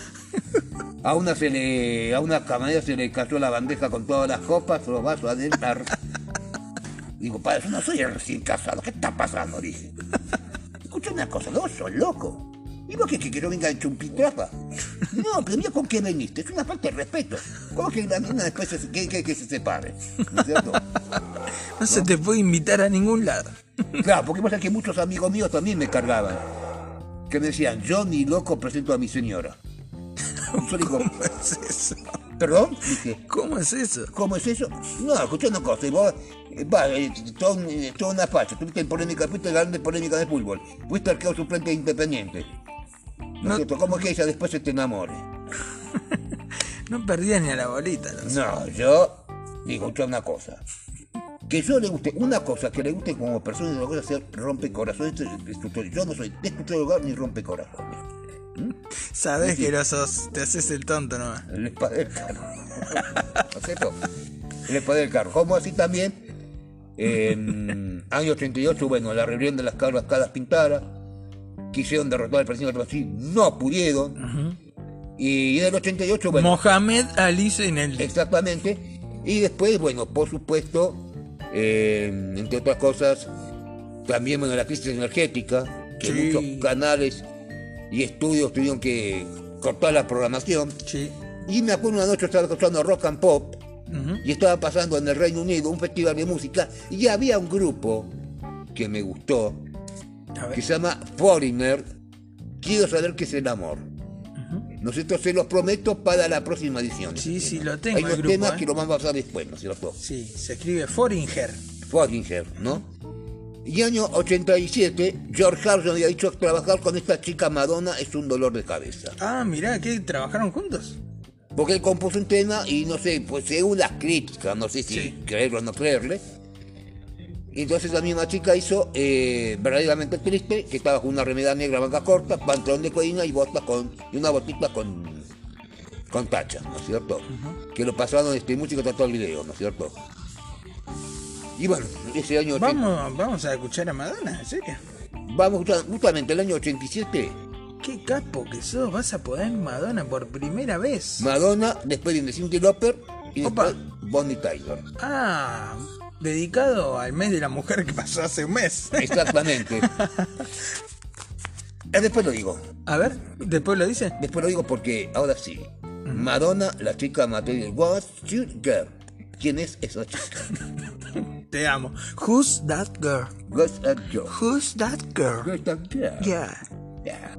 A una se le, a una camarera se le cayó la bandeja con todas las copas, los vasos adentro. Digo, padre, yo no soy el recién casado, ¿qué está pasando? Dije. Escucha una cosa, vos sos loco. ¿Y vos qué, que, que no venga hecho un pintrafa? No, pero mira con qué veniste, es una falta de respeto. ¿Cómo que la niña después se, que, que- que se separe? ¿No? No se te puede invitar a ningún lado. Claro, porque pasa que muchos amigos míos también me cargaban. Que me decían, yo ni loco presento a mi señora. Yo digo, ¿Cómo es eso? ¿perdón? Dije, ¿Cómo es eso? ¿Cómo es eso? No, escuché una cosa, y vos, eh, va, eh, todo, eh, toda una facha, tuviste en polémica, fuiste grande polémica de fútbol, fuiste arquero suplente de independiente. ¿No, es cierto? ¿Cómo es que ella después se te enamore? No perdía ni a la bolita. no. No, yo digo, escucha una cosa. Que yo le guste, una cosa que le guste como persona otra cosa ser rompe corazones, yo no soy destructor ni rompe corazones. Sabés que no sos, te haces el tonto nomás. El espada del carro. ¿No es cierto? El espada del carro. Como así también, en año 88, bueno, la rebelión de las cabras cadas pintadas, quisieron derrotar al presidente de Brasil, no pudieron. Y en el 88, bueno, Mohamed Ali en el. exactamente. Y después, bueno, por supuesto, eh, entre otras cosas, También, bueno, la crisis energética, que Sí. muchos canales y estudios tuvieron que cortar la programación. Sí. Y me acuerdo una noche estaba escuchando rock and pop y estaba pasando en el Reino Unido un festival de música y había un grupo que me gustó. Que se llama Foreigner. Quiero saber qué es el amor. ¿No es cierto? Se los prometo para la próxima edición. Sí, sí, lo tengo Hay unos grupo, temas ¿eh? que lo vamos a pasar después, ¿no es cierto? Sí, se escribe Foringer. Foreigner, ¿no? Y año 87, George Harrison había dicho que trabajar con esta chica Madonna es un dolor de cabeza. Ah, mirá, ¿qué? ¿Trabajaron juntos? Porque él compuso un tema y no sé, pues según las críticas, no sé si Sí. creerlo o no creerle. Y entonces la misma chica hizo eh, verdaderamente triste, que estaba con una remera negra manga corta, pantalón de codina y botas con. y una botita con. con tacha, ¿no es cierto? Que lo pasaron este músico trató el video, ¿no es cierto? Y bueno, ese año 80 Vamos, vamos a escuchar a Madonna, ¿en serio? vamos justa- justamente el año 87, Qué capo que sos, vas a poder Madonna por primera vez. Madonna, después viene Cindy Lauper y Opa. después Bonnie Tyler. Ah, dedicado al mes de la mujer que pasó hace un mes. Exactamente. Eh, Después lo digo. A ver, después lo dice. Después lo digo porque ahora sí. Madonna, la chica material. What's your girl? ¿Quién es esa chica? Te amo. Who's that girl? What's that girl? Who's that girl? Who's that girl? Yeah. Yeah.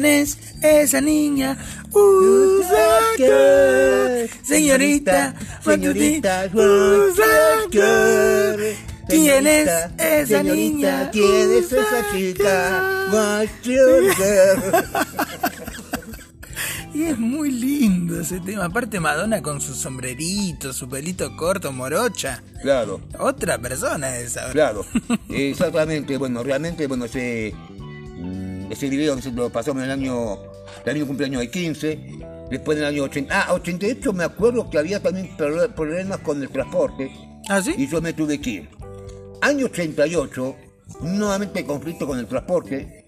¿Quién es esa niña? Usaker. Señorita, señorita, Usaker. ¿Quién es esa niña? ¿Quién es esa chica? Y es muy lindo ese tema. Aparte Madonna con su sombrerito, su pelito corto, morocha. Claro, Otra persona esa. claro. Exactamente, bueno, realmente, bueno, mm, ese video lo pasamos en el año, el año cumpleaños de 15, después del año 80, ah, 88 me acuerdo que había también pro- problemas con el transporte ¿Ah, sí? y yo me tuve que ir. Año 88, nuevamente conflicto con el transporte,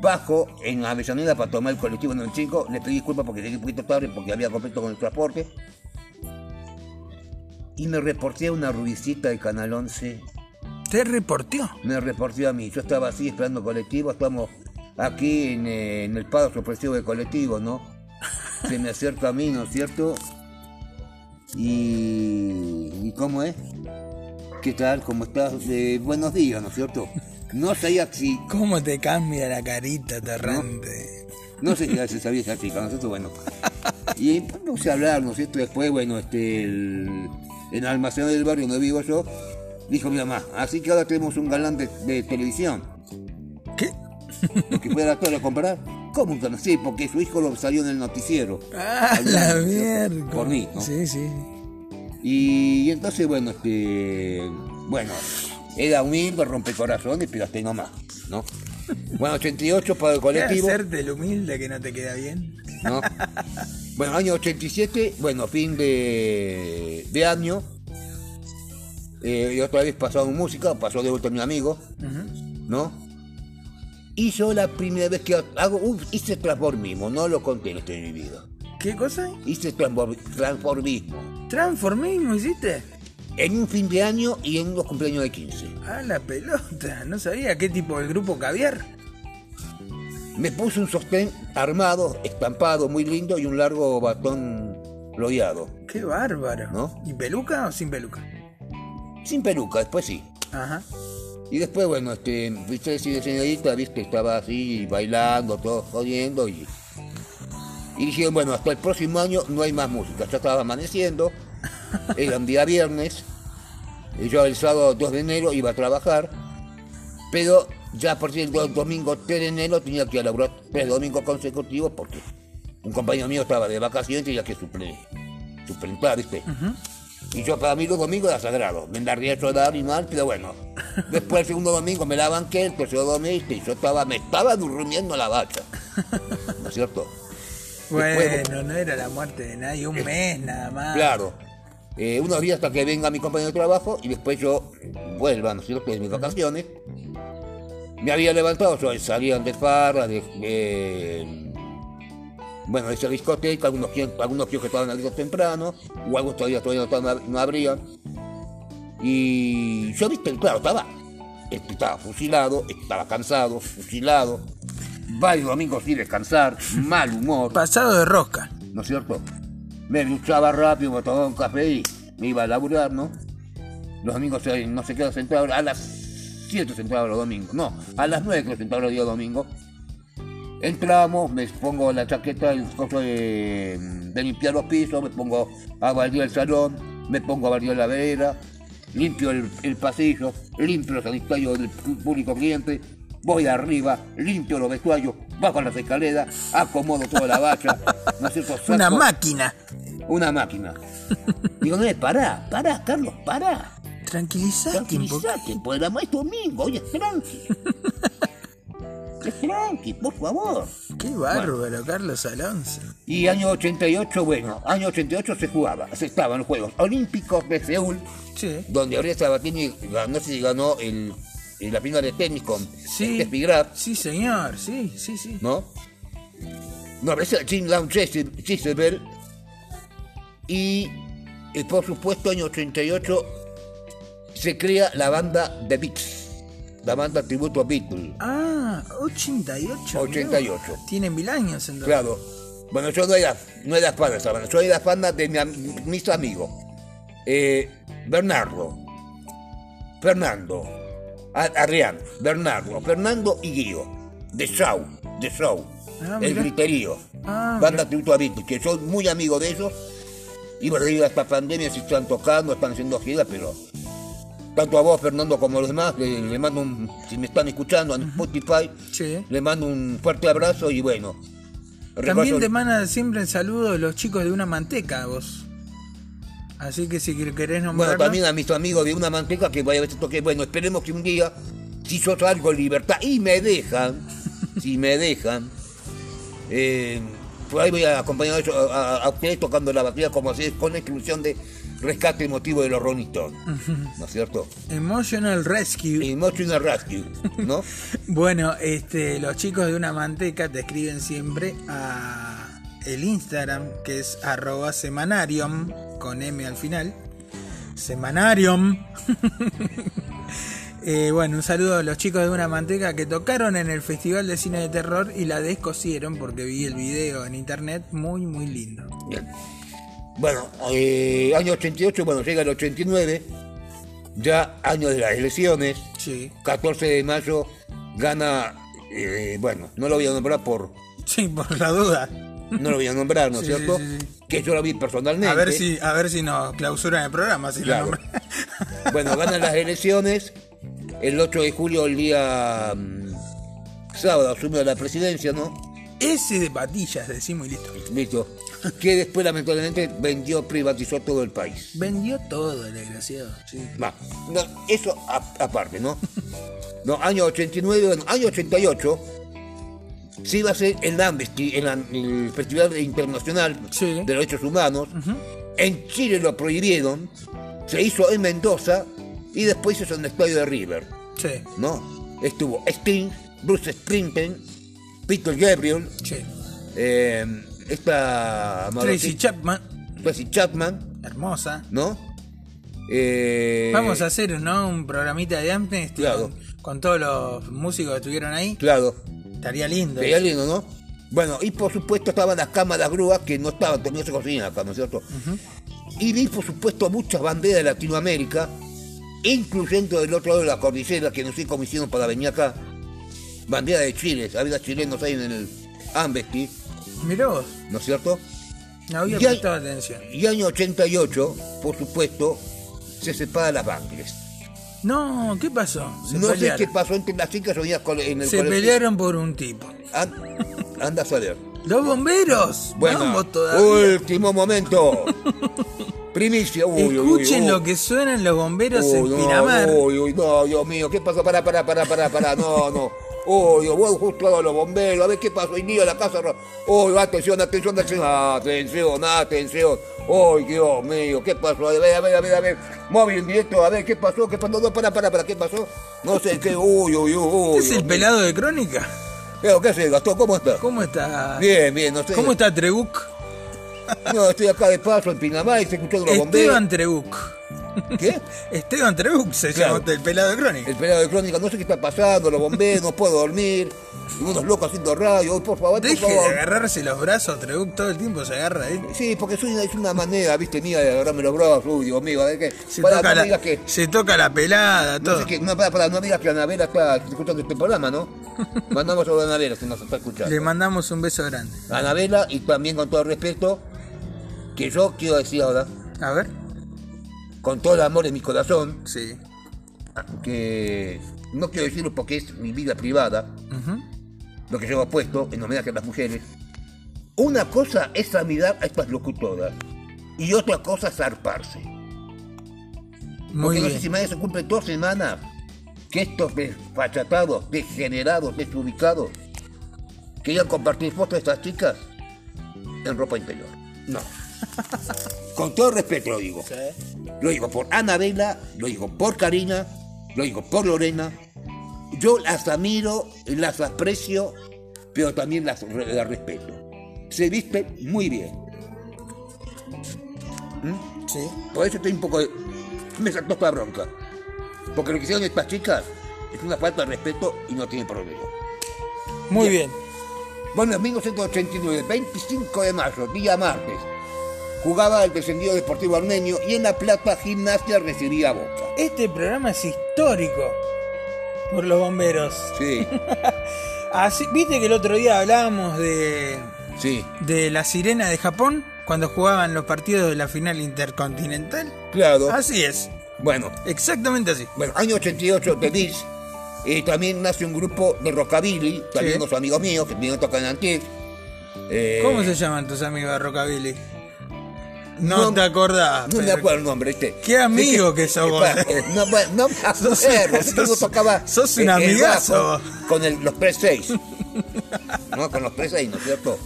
bajo en Avellaneda para tomar el colectivo 95, le pedí disculpas porque llegué un poquito tarde porque había conflicto con el transporte. Y me reporté a una rubicita de Canal 11 Te reporteó. me reportó a mí. Yo estaba así esperando colectivo, estamos aquí en, eh, en el paro sorpresivo de colectivo, ¿no? Se me acerca a mí, ¿no es cierto? Y, ¿y cómo es? ¿Qué tal? ¿Cómo estás? Eh, buenos días, ¿no es cierto? No sabía si, ¿Cómo te cambia la carita, Torrante? no sé si ya se sabía esa chica, ¿no es cierto? Bueno. Y puse a hablar, ¿no es cierto? Después, bueno, este, el, en el almacén del barrio donde vivo yo, dijo mi mamá, así que ahora tenemos un galán de, de televisión. ¿Lo que pueda todo a comprar? ¿Cómo que no sé? Porque su hijo lo salió en el noticiero. Ah, la mierda. Por mí, ¿no? Sí, sí. Y, entonces, bueno, este. Bueno, era humilde, rompecorazones, pero hasta ahí nomás, ¿no? Bueno, 88 para el ¿Qué colectivo, hacerte el humilde que no te queda bien? ¿no? Bueno, año 87, bueno, fin de, de año. Eh, y otra vez pasaron música, pasó de vuelta mi amigo, ¿no? Y yo la primera vez que hago, hice transformismo, no lo conté en este mi vida. ¿Qué cosa? Hice transfor- transformismo. ¿Transformismo hiciste? En un fin de año y en unos cumpleaños de 15. Ah, la pelota. No sabía qué tipo del grupo caviar. Me puse un sostén armado, estampado, muy lindo y un largo batón lodeado. Qué bárbaro. ¿No? ¿Y peluca o sin peluca? Sin peluca, después sí. Ajá. Y después, bueno, este, viste, si de señorita, viste, estaba así bailando, todo jodiendo y. Y dijeron, bueno, hasta el próximo año no hay más música. Ya estaba amaneciendo, era un día viernes, y yo el sábado 2 de enero iba a trabajar, pero ya a partir del domingo 3 de enero tenía que laburar tres domingos consecutivos porque un compañero mío estaba de vacaciones y tenía que suplir, suplentar, ¿viste? Y yo para mí los domingos era sagrado. Me daría eso dar y mal, pero bueno. Después el segundo domingo me la banqué, el tercer domingo y yo estaba, me estaba durmiendo la bacha. ¿No es cierto? Después- Bueno, no era la muerte de nadie, un mes nada más. Claro. Eh, unos días hasta que venga mi compañero de trabajo y después yo vuelva, ¿no es cierto?, de mis vacaciones. Me había levantado, yo salían de farra, de, de- bueno, esa discoteca, algunos, algunos que estaban abiertos temprano, o algunos todavía, todavía no, no abrían. Y yo, viste, claro, estaba, estaba fusilado, estaba cansado, fusilado, varios domingos sin descansar, mal humor. Pasado de rosca. ¿no es cierto? Me duchaba rápido, me tomaba un café y me iba a laburar, ¿no? Los domingos eh, no se queda sentado, a las 7 sentado los domingos, no, a las 9 que sentado los días domingos. Entramos, me pongo la chaqueta, el coso de, de limpiar los pisos, me pongo a bardear el salón, me pongo a bardear la vereda, limpio el, el pasillo, limpio los sanitarios del público cliente, voy arriba, limpio los vestuarios, bajo las escaleras, acomodo toda la bacha, ¿no es cierto? Una máquina. Una máquina. Digo, no, pará, pará, Carlos, pará. Tranquilizate un poco. Tranquilízate, pues la es domingo, oye, es tranqui. Es tranqui, por favor. Qué bárbaro, Carlos Alonso. Y año 88, bueno, año 88 se jugaba, se estaban los Juegos Olímpicos de Seúl, Sí. donde Gabriel Sabatini ganó, no sé si ganó el, la final de tenis con Sí. Steffi Graf, Sí, señor. Sí, sí, sí. ¿no? No, el Jim Lounge Jezebel. Y, eh, por supuesto, año 88 se crea la banda The Beats, la banda tributo a Beatles. Ah, 88. 88. mirá. Tienen mil años entonces. Claro. Bueno, yo no era, no era fan de esa banda, yo era fan de mi mis amigos. Eh, Bernardo, Fernando, Adrián, Bernardo, Fernando y Guido. De Show, de Show. Ah, el griterío. Ah, Banda tributo a Beatles, que soy muy amigo de ellos. Y bueno, debido a esta pandemia si están tocando, están haciendo giras, pero tanto a vos, Fernando, como a los demás, le, le mando un, si me están escuchando en Spotify, Sí. le mando un fuerte abrazo y bueno. También te mandan siempre el saludo los chicos de una manteca, vos. Así que si querés Bueno, nombrarlo... también a mis amigos de una manteca que vaya a veces toque. Bueno, esperemos que un día, si yo salgo en libertad y me dejan, si me dejan, eh, por ahí voy a acompañar a, a- a ustedes tocando la batería como así, con exclusión de rescate emotivo de los Rolling Stones. ¿No es cierto? Emotional Rescue. Emotional Rescue, ¿no? Bueno, este, los chicos de una manteca te escriben siempre a el Instagram, que es arroba semanarium, con M al final. Semanarium. Eh, bueno, un saludo a los chicos de una manteca que tocaron en el Festival de Cine de Terror y la descosieron porque vi el video en internet, muy muy lindo. Bien. Bueno, eh, año 88, bueno, llega el 89, ya año de las elecciones. Sí, 14 de mayo gana, eh, bueno, no lo voy a nombrar por, sí, por la duda. no lo voy a nombrar, ¿no es Sí, cierto? sí. Que yo lo vi personalmente. A ver si, a ver si nos clausuran el programa, si lo Claro. nombran. Bueno, ganan las elecciones. El 8 de julio, el día mm, sábado, asume la presidencia, ¿no? Ese de patillas, decimos y listo. Listo. Que después, lamentablemente, vendió, privatizó todo el país. Vendió todo el desgraciado. Sí. No, eso aparte, ¿no? No, año 89, bueno, año 88, se iba a hacer el Amnesty, el, el Festival Internacional Sí. de Derechos Humanos. En Chile lo prohibieron, se hizo en Mendoza y después se hizo en el estadio de River, Sí, ¿no? Estuvo Sting, Bruce Springsteen, Peter Gabriel, sí. eh, esta Tracy Chapman, Tracy Chapman, hermosa. ¿no? Eh, Vamos a hacer ¿no? un programita de Amnesty Claro. con, con todos los músicos que estuvieron ahí. Claro. Estaría lindo. Sería lindo, ¿no? Bueno, y por supuesto estaban las cámaras grúas que no estaban, no se conseguían acá, ¿no es cierto? Y vi, por supuesto, muchas banderas de Latinoamérica, incluyendo del otro lado de la cordillera, que no sé cómo hicieron para venir acá. Bandera de Chile, había chilenos ahí en el Amnesty, Mirá vos, ¿no es cierto? no había Ya- prestado atención. Y año 88, por supuesto, se separa las Bangles. No, ¿qué pasó? Se no sé pelearon. qué pasó entre las chicas con- en el Se colectivo. pelearon por un tipo. An- anda a saber. ¡Los bomberos! Bueno, último momento. Primicia. Uy, uy, uy, Escuchen uy. lo que suenan los bomberos en Pinamar. Uy, uy, no, Dios mío, ¿qué pasó? Pará, pará, pará, pará, pará, no, no. Uy, voy justo a los bomberos, a ver qué pasó. Y niño a la casa. ro- Uy, atención, atención, atención, atención, atención. Uy, Dios mío, ¿qué pasó? A ver, a ver, a ver, a ver. Móvil en directo, a ver, ¿qué pasó? ¿Qué pasó? No, pará, pará, pará, ¿qué pasó? No sé qué, uy, uy, uy, uy. ¿Es el pelado de Crónica? Pero, ¿Qué haces, Gastón? ¿Cómo estás? ¿Cómo está? Bien, bien, no sé. ¿Cómo está Trebuc? No, estoy acá de paso en Pinamar y estoy escuchando los bomberos. Esteban Trebuc. ¿Qué? Esteban Trebuc se Claro. llama el pelado de Crónica. El pelado de crónica, no sé qué está pasando, los bomberos, no puedo dormir. Unos locos haciendo radio, por favor, por Deje de favor. agarrarse los brazos, Trebuc todo el tiempo se agarra ahí. Sí, porque es una, es una manera, viste, mía de agarrarme los brazos, uy, Dios mío, a ver qué. Se, Pará, toca no la, que. se toca la pelada, No todo. sé qué, no, para, para, no digas que Anabela está escuchando este programa, ¿no? Mandamos a Anabela si nos está escuchando. Le mandamos un beso grande. Anabela, y también con todo respeto, que yo quiero decir ahora, A ver. Con todo el amor de mi corazón, Sí. que no quiero decirlo porque es mi vida privada, lo que llevo puesto en homenaje a las mujeres. Una cosa es admirar a estas locutoras y otra cosa es zarparse. Muy porque no sé bien. si mañana se cumplen dos semanas que estos desfachatados, degenerados, desubicados, querían compartir fotos de estas chicas en ropa interior. No. Con todo respeto lo digo. Lo digo por Anabela, lo digo por Karina, lo digo por Lorena. Yo las admiro, las aprecio, pero también las, las respeto. Se visten muy bien. Sí. Por eso estoy un poco... de- Me saltó esta bronca. Porque lo que hicieron estas chicas es una falta de respeto y no tiene problema. Muy bien. Bueno, en 1989, 25 de mayo, día martes, jugaba el descendido Deportivo Armenio y en La Plata Gimnasia recibía a Boca. Este programa es histórico. por los bomberos. Sí, Así, ¿Viste que el otro día hablábamos de, sí, de la sirena de Japón cuando jugaban los partidos de la final intercontinental? claro. Así es, Bueno, exactamente así. bueno, año 88 de Beach, eh, también nace un grupo de rockabilly, también Sí. unos amigos míos que vinieron a tocar en Antilles. Eh, ¿Cómo se llaman tus amigos de Rockabilly? No, No- te acordás. No me acuerdo el nombre, ¿viste? Qué amigo que sos vos. No, bueno, no me Sos- acuerdo, es que uno sos- tocaba sos un eh, el amigazo. Con el- los pre 6 No, con los pre 6 ¿no es cierto?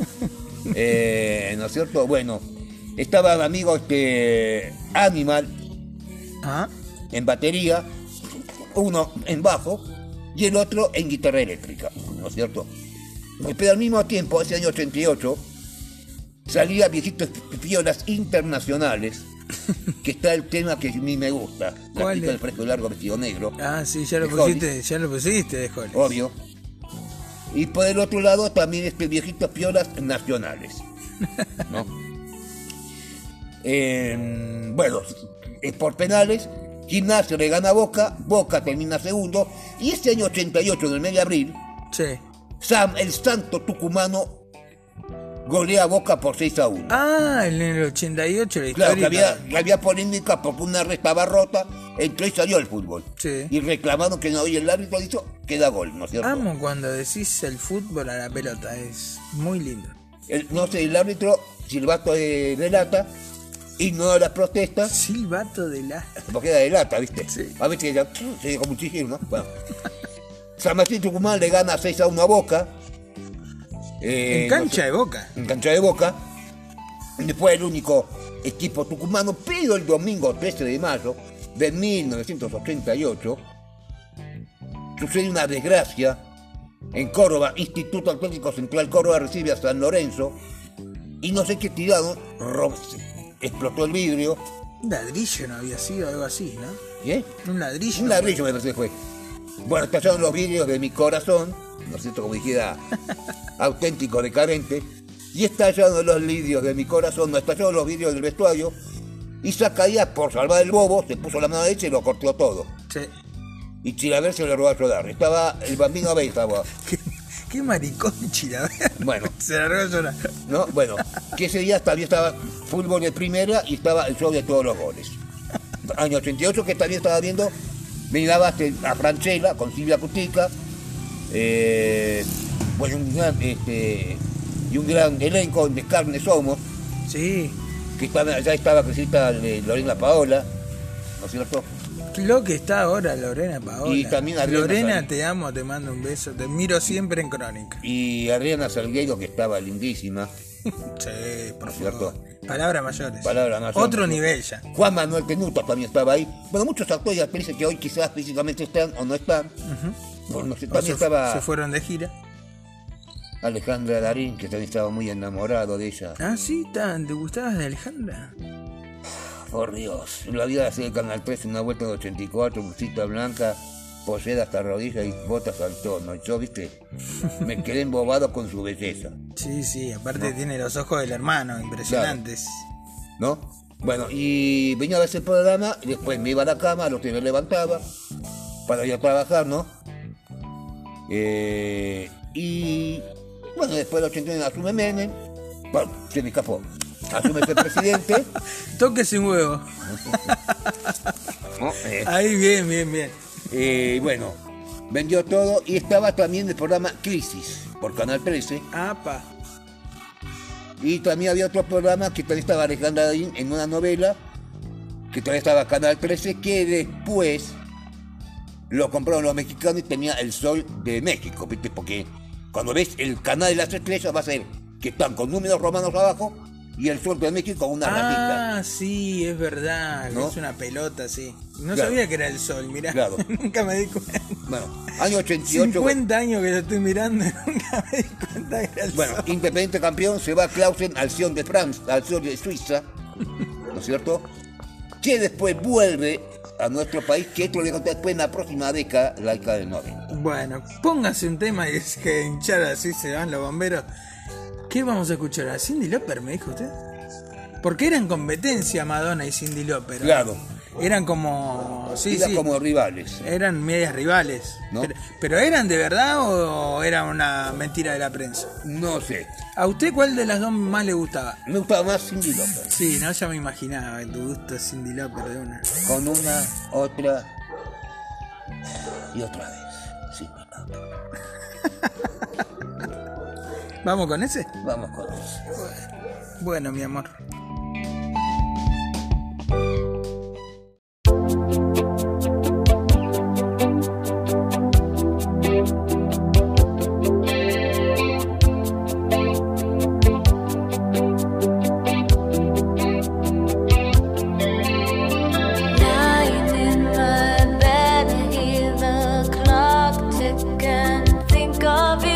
Eh, ¿No es cierto? Bueno, estaba el amigo este, Animal ¿Ah? en batería, uno en bajo y el otro en guitarra eléctrica, ¿no es cierto? Pero al mismo tiempo, ese año 88, salía Viejitos Piolas Internacionales, que está el tema que a mí me gusta, la del fresco largo vestido negro, Ah, sí, ya lo pusiste, ya lo pusiste de obvio. Y por el otro lado también este Viejitos Piolas Nacionales, ¿no? Eh, bueno, es por penales, Gimnasio le gana a Boca, Boca termina segundo, y este año 88 del mes de abril, Sí. Sam, el santo tucumano, golea a Boca por 6 a 1. Ah, en el 88 la Claro, que historia. había, que había polémica porque una red estaba rota, entró y salió el fútbol. Sí. Y reclamaron que no, y el árbitro dijo, queda gol, ¿no es cierto? Amo cuando decís el fútbol a la pelota, es muy lindo. El- no sé, el árbitro, Silvato de, de lata, ignoró las protestas, Silbato de la. porque era de lata, ¿viste? Sí. A veces se un chiflido, ¿no? Bueno. San Martín Tucumán le gana 6 a 1 a Boca. Eh, en no cancha sé, de boca. en cancha de Boca. Fue el único equipo tucumano, pero el domingo 13 de mayo de 1988 sucede una desgracia en Córdoba. Instituto Atlético Central Córdoba recibe a San Lorenzo y no sé qué tiraron, ro- explotó el vidrio. Un ladrillo no había sido algo así, ¿no? ¿eh? Un ladrillo. Un ladrillo me parece que fue. Bueno, estallaron los vidrios de mi corazón, ¿no es cierto? Como dijera, auténtico decadente. Y estallaron los vidrios de mi corazón, no estallaron los vidrios del vestuario. Y Zacarías, por salvar el bobo, se puso la mano derecha y lo cortó todo. Sí. Y Chilaver se le robó a llorar. Estaba el bambino Abel, estaba. Qué, qué maricón Chilaver. Bueno. Se largó a llorar. ¿no? Bueno, que ese día también estaba fútbol de primera y estaba el show de todos los goles. Año 88 que también estaba viendo, miraba este, a Franchella con Silvia Cutica, eh, bueno, un gran, este, y un gran elenco de carne somos, Sí. que estaba, ya estaba Crisita de Lorena Paola, ¿no es cierto? Lo que está ahora Lorena Paola. Y también Adriana Lorena, te amo, te mando un beso. Te miro siempre en Crónica. Y Adriana Salgueiro, que estaba lindísima, Sí, por Cierto. favor. Palabras mayores. Palabra mayor. Otro nivel ya. Juan Manuel Tenuta también estaba ahí. Bueno, muchos actores y actrices que hoy quizás físicamente están o no están. Bueno, no sé, O también se, estaba se fueron de gira. Alejandra Darín, que también estaba muy enamorado de ella. Ah, sí, tan, ¿te gustabas de Alejandra? Por Dios, la vida de Canal 3, una vuelta de 84, busita blanca, pollera hasta rodilla y botas al tono. Y yo, viste, me quedé embobado con su belleza, Sí, sí, aparte tiene los ojos del hermano, impresionantes. ¿no? Bueno, y venía a ver ese programa, y después me iba a la cama, lo que me levantaba, para ir a trabajar, ¿no? Eh, y bueno, después del 89 asume Menem, bueno, se me escapó, asume ese presidente, Tóquese un huevo. ¿no? Eh, Ahí, bien, bien, bien. eh, bueno, vendió todo y estaba también el programa Crisis por Canal 13 Apa. y también había otro programa que también estaba Alejandra Darín en una novela que todavía estaba Canal 13 que después lo compraron los mexicanos y tenía el sol de México, ¿viste? Porque cuando ves el canal de las estrellas va a ser que están con números romanos abajo y el sol de México una ratita. Ah, sí, es verdad. ¿No? Es una pelota, sí. No Claro. sabía que era el sol, mirá. Claro. nunca me di cuenta. Bueno, año 88. 50 años que lo estoy mirando y nunca me di cuenta que era el Bueno, sol. Independiente campeón se va Clausen al Sion de Francia, al Sion de Suiza, ¿no es cierto? Que después vuelve a nuestro país, que esto le después en la próxima década, la década del 90. Bueno, póngase un tema y es que hinchar así se van los bomberos. ¿Qué vamos a escuchar? ¿A Cindy Lauper, me dijo usted? Porque eran competencia Madonna y Cindy Lauper. Claro. Eran como. Sí, Era sí. como rivales. Eran medias rivales. ¿No? Pero, pero eran de verdad o era una mentira de la prensa? No sé. ¿A usted cuál de las dos más le gustaba? Me gustaba más Cindy Lauper. Sí, no, ya me imaginaba tu gusto Cindy Lauper de una. Con una, otra y otra vez. Cindy Lauper. ¿Vamos con ese? Vamos con eso. Bueno, mi amor. Of you.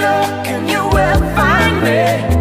know, can you ever find me?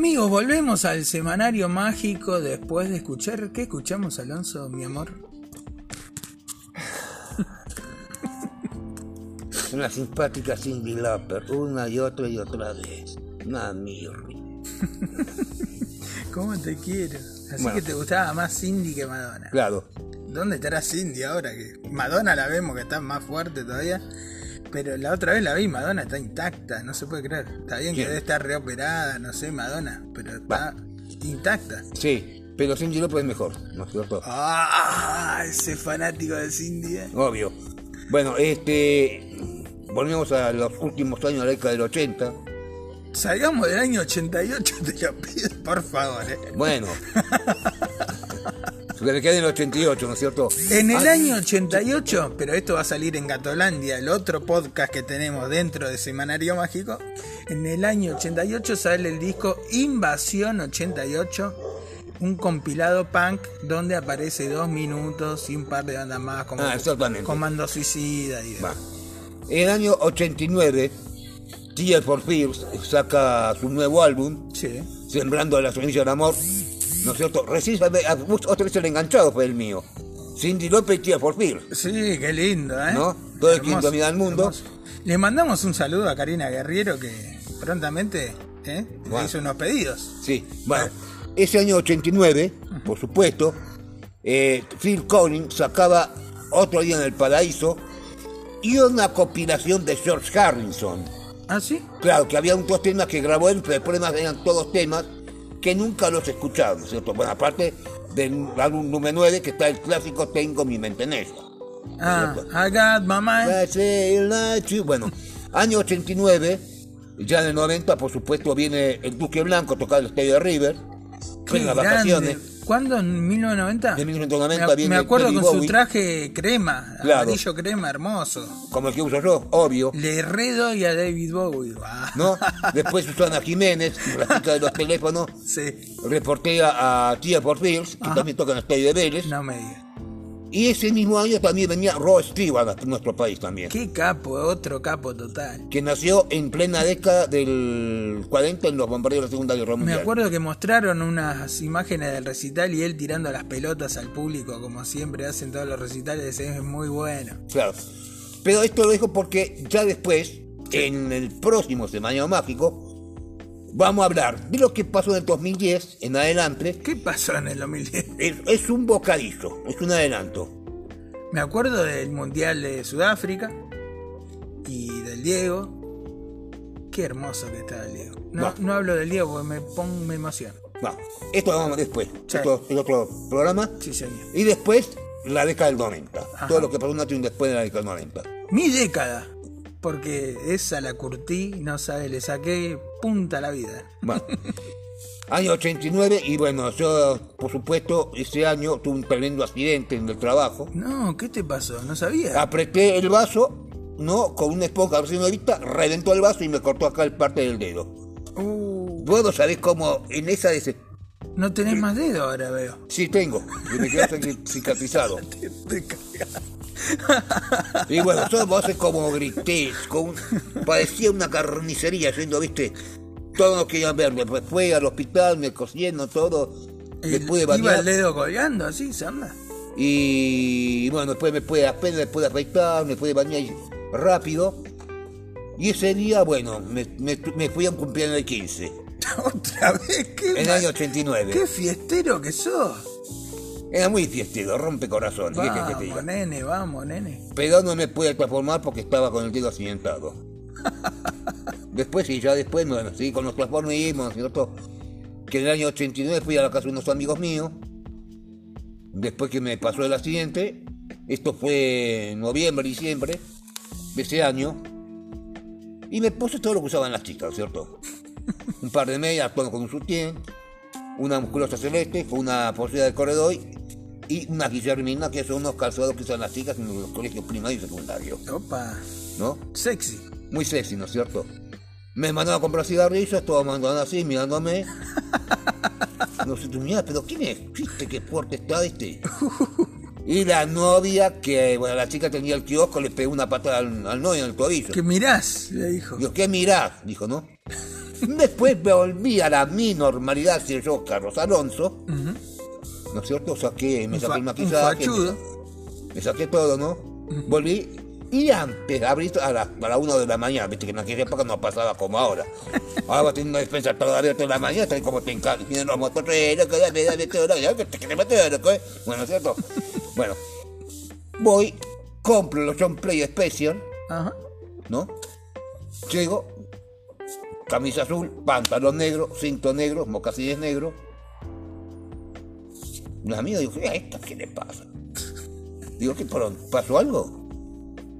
Amigos, volvemos al semanario mágico después de escuchar. ¿Qué escuchamos, Alonso, mi amor? Una simpática Cindy Lauper, una y otra y otra vez. Mami. ¿Cómo te quiero? Así Bueno. que te gustaba más Cindy que Madonna. Claro. ¿Dónde estará Cindy ahora? Que Madonna la vemos que está más fuerte todavía. Pero la otra vez la vi, Madonna está intacta, no se puede creer. Está bien que debe estar reoperada, no sé, Madonna, pero está intacta. Sí, pero Cindy López es mejor, ¿no es cierto? Ah, ese fanático de Cindy. eh. Obvio. Bueno, este. Volvemos a los últimos años de la década del 80. Salgamos del año 88, te lo pido, por favor. eh. Bueno. que le quede en el 88, ¿no es cierto? En el Ah, año 88, pero esto va a salir en Gatolandia, el otro podcast que tenemos dentro de Semanario Mágico. En el año 88 sale el disco Invasión 88, un compilado punk donde aparece dos minutos y un par de bandas más como Ah. Comando Suicida y demás. En el año 89, Tears for Fears saca su nuevo álbum, Sí. Sembrando la semilla del amor. ¿No es cierto? Recién a- otra vez el enganchado fue el mío. Cindy López y for Fears. Sí, qué lindo, ¿eh? ¿No? Todo el quinto amiga del mundo. hermoso. Le mandamos un saludo a Karina Guerriero que prontamente ¿eh? le hizo unos pedidos. Sí, bueno, ese año 89, por supuesto, eh, Phil Collins sacaba Otro Día en el Paraíso y una compilación de George Harrison. ¿Ah, sí? Claro, que había un dos temas que grabó él, pero después además eran todos temas que nunca los escucharon, ¿cierto? Bueno, aparte del álbum número 9, que está el clásico Tengo mi mente negra. Ah, I got my mind. I say like you. Bueno, año 89, ya en el 90, por supuesto, viene el Duque Blanco a tocar el Estadio de River, Qué en las grande. vacaciones. ¿Cuándo? ¿En 1990? En 1990 me, me acuerdo David con su traje crema, Claro. amarillo crema, hermoso. como el que uso yo, obvio, Le redo y a David Bowie. Ah, ¿no? Después Susana Jiménez, la chica de los teléfonos, Sí, reportea a Tia por Fears, que Ajá. también toca en el Estadio de Vélez. no me digas. Y ese mismo año también venía Rod Stewart a nuestro país también. Qué capo, otro capo total. Que nació en plena década del 40 en los bombardeos de la Segunda Guerra Me Mundial. acuerdo que mostraron unas imágenes del recital y él tirando las pelotas al público, como siempre hacen todos los recitales, es muy bueno. Claro. Pero esto lo dijo porque ya después, en el próximo Semanario Mágico, vamos a hablar de lo que pasó en el 2010 en adelante. ¿Qué pasó en el 2010? Es, es un bocadillo, es un adelanto. Me acuerdo del Mundial de Sudáfrica y del Diego. Qué hermoso que estaba el Diego. No, no hablo del Diego porque me pongo me. Va, esto lo vamos después. Sí. Esto es otro programa. Sí, señor. Y después, la década del 90. Ajá. Todo lo que pasó en después de la década del 90. Mi década. Porque esa la curtí, no sabes, le saqué punta a la vida. Bueno. Año 89 y bueno, yo por supuesto ese año tuve un tremendo accidente en el trabajo. No, ¿qué te pasó? No sabía. Apreté el vaso, no, con una esponja a ver si no evita, reventó el vaso y me cortó acá el parte del dedo. Uh, ¿Vos no sabés cómo en esa de ese... no tenés más dedo ahora, veo. Sí, tengo, y me quedó cicatri- cicatrizado. Y bueno, yo vos sé como grité, con, parecía una carnicería yendo, viste, todos nos querían ver, después fue al hospital, me cosieron todo, me El- pude Iba bañar. el dedo colgando así, se anda. Y bueno, después me pude apenas me pude afeitar, me pude bañar rápido. Y ese día, bueno, me, me- me fui a un cumpleaños de 15, Otra vez, qué en el año 89. Qué fiestero que sos. Era muy fiestero, rompe corazón, ¿qué querés que te? Vamos, nene, vamos, nene. Pero no me pude transformar porque estaba con el dedo accidentado. después, sí, ya después, bueno, sí, con los transformismos, ¿no es cierto? Que en el año 89 fui a la casa de unos amigos míos. Después que me pasó el accidente, esto fue en noviembre, diciembre de ese año. Y me puse todo lo que usaban las chicas, ¿cierto? Un par de medias, todo con un sutién, una musculosa celeste, con una posera de corredor y una guillermina, que son unos calzados que usan las chicas en los colegios primarios y secundarios, Opa, ¿no? sexy. Muy sexy, ¿no es cierto? Me mandaron a comprar cigarrillos, todos mandando así, mirándome. No sé, tú mirá, pero ¿quién es? ¿Viste qué fuerte está este? Y la novia, que, bueno, la chica tenía el kiosco, le pegó una patada al, al novio en el tobillo. Que mirás, le dijo. Digo, ¿qué mirás? Dijo, ¿no? Después volví a la mi normalidad, si yo, Carlos Alonso, ¿no es cierto? Saqué, me Un saqué el maquillaje, me, me saqué todo, ¿no? Volví y antes abrí a la, a la una de la mañana, viste que en aquella época no pasaba como ahora. Ahora tengo una despensa toda abierta de la mañana, tal como te encanta. Miren los motoreros, que dame, dame todo, ya que te ¿no? Bueno, ¿cierto? Bueno, voy, compro los John Play Special, Ajá. ¿no? Llego, camisa azul, pantalón negro, cinto negro, mocasines negro. Una amiga dijo, ¿a esta qué le pasa? Digo, ¿qué pasó algo?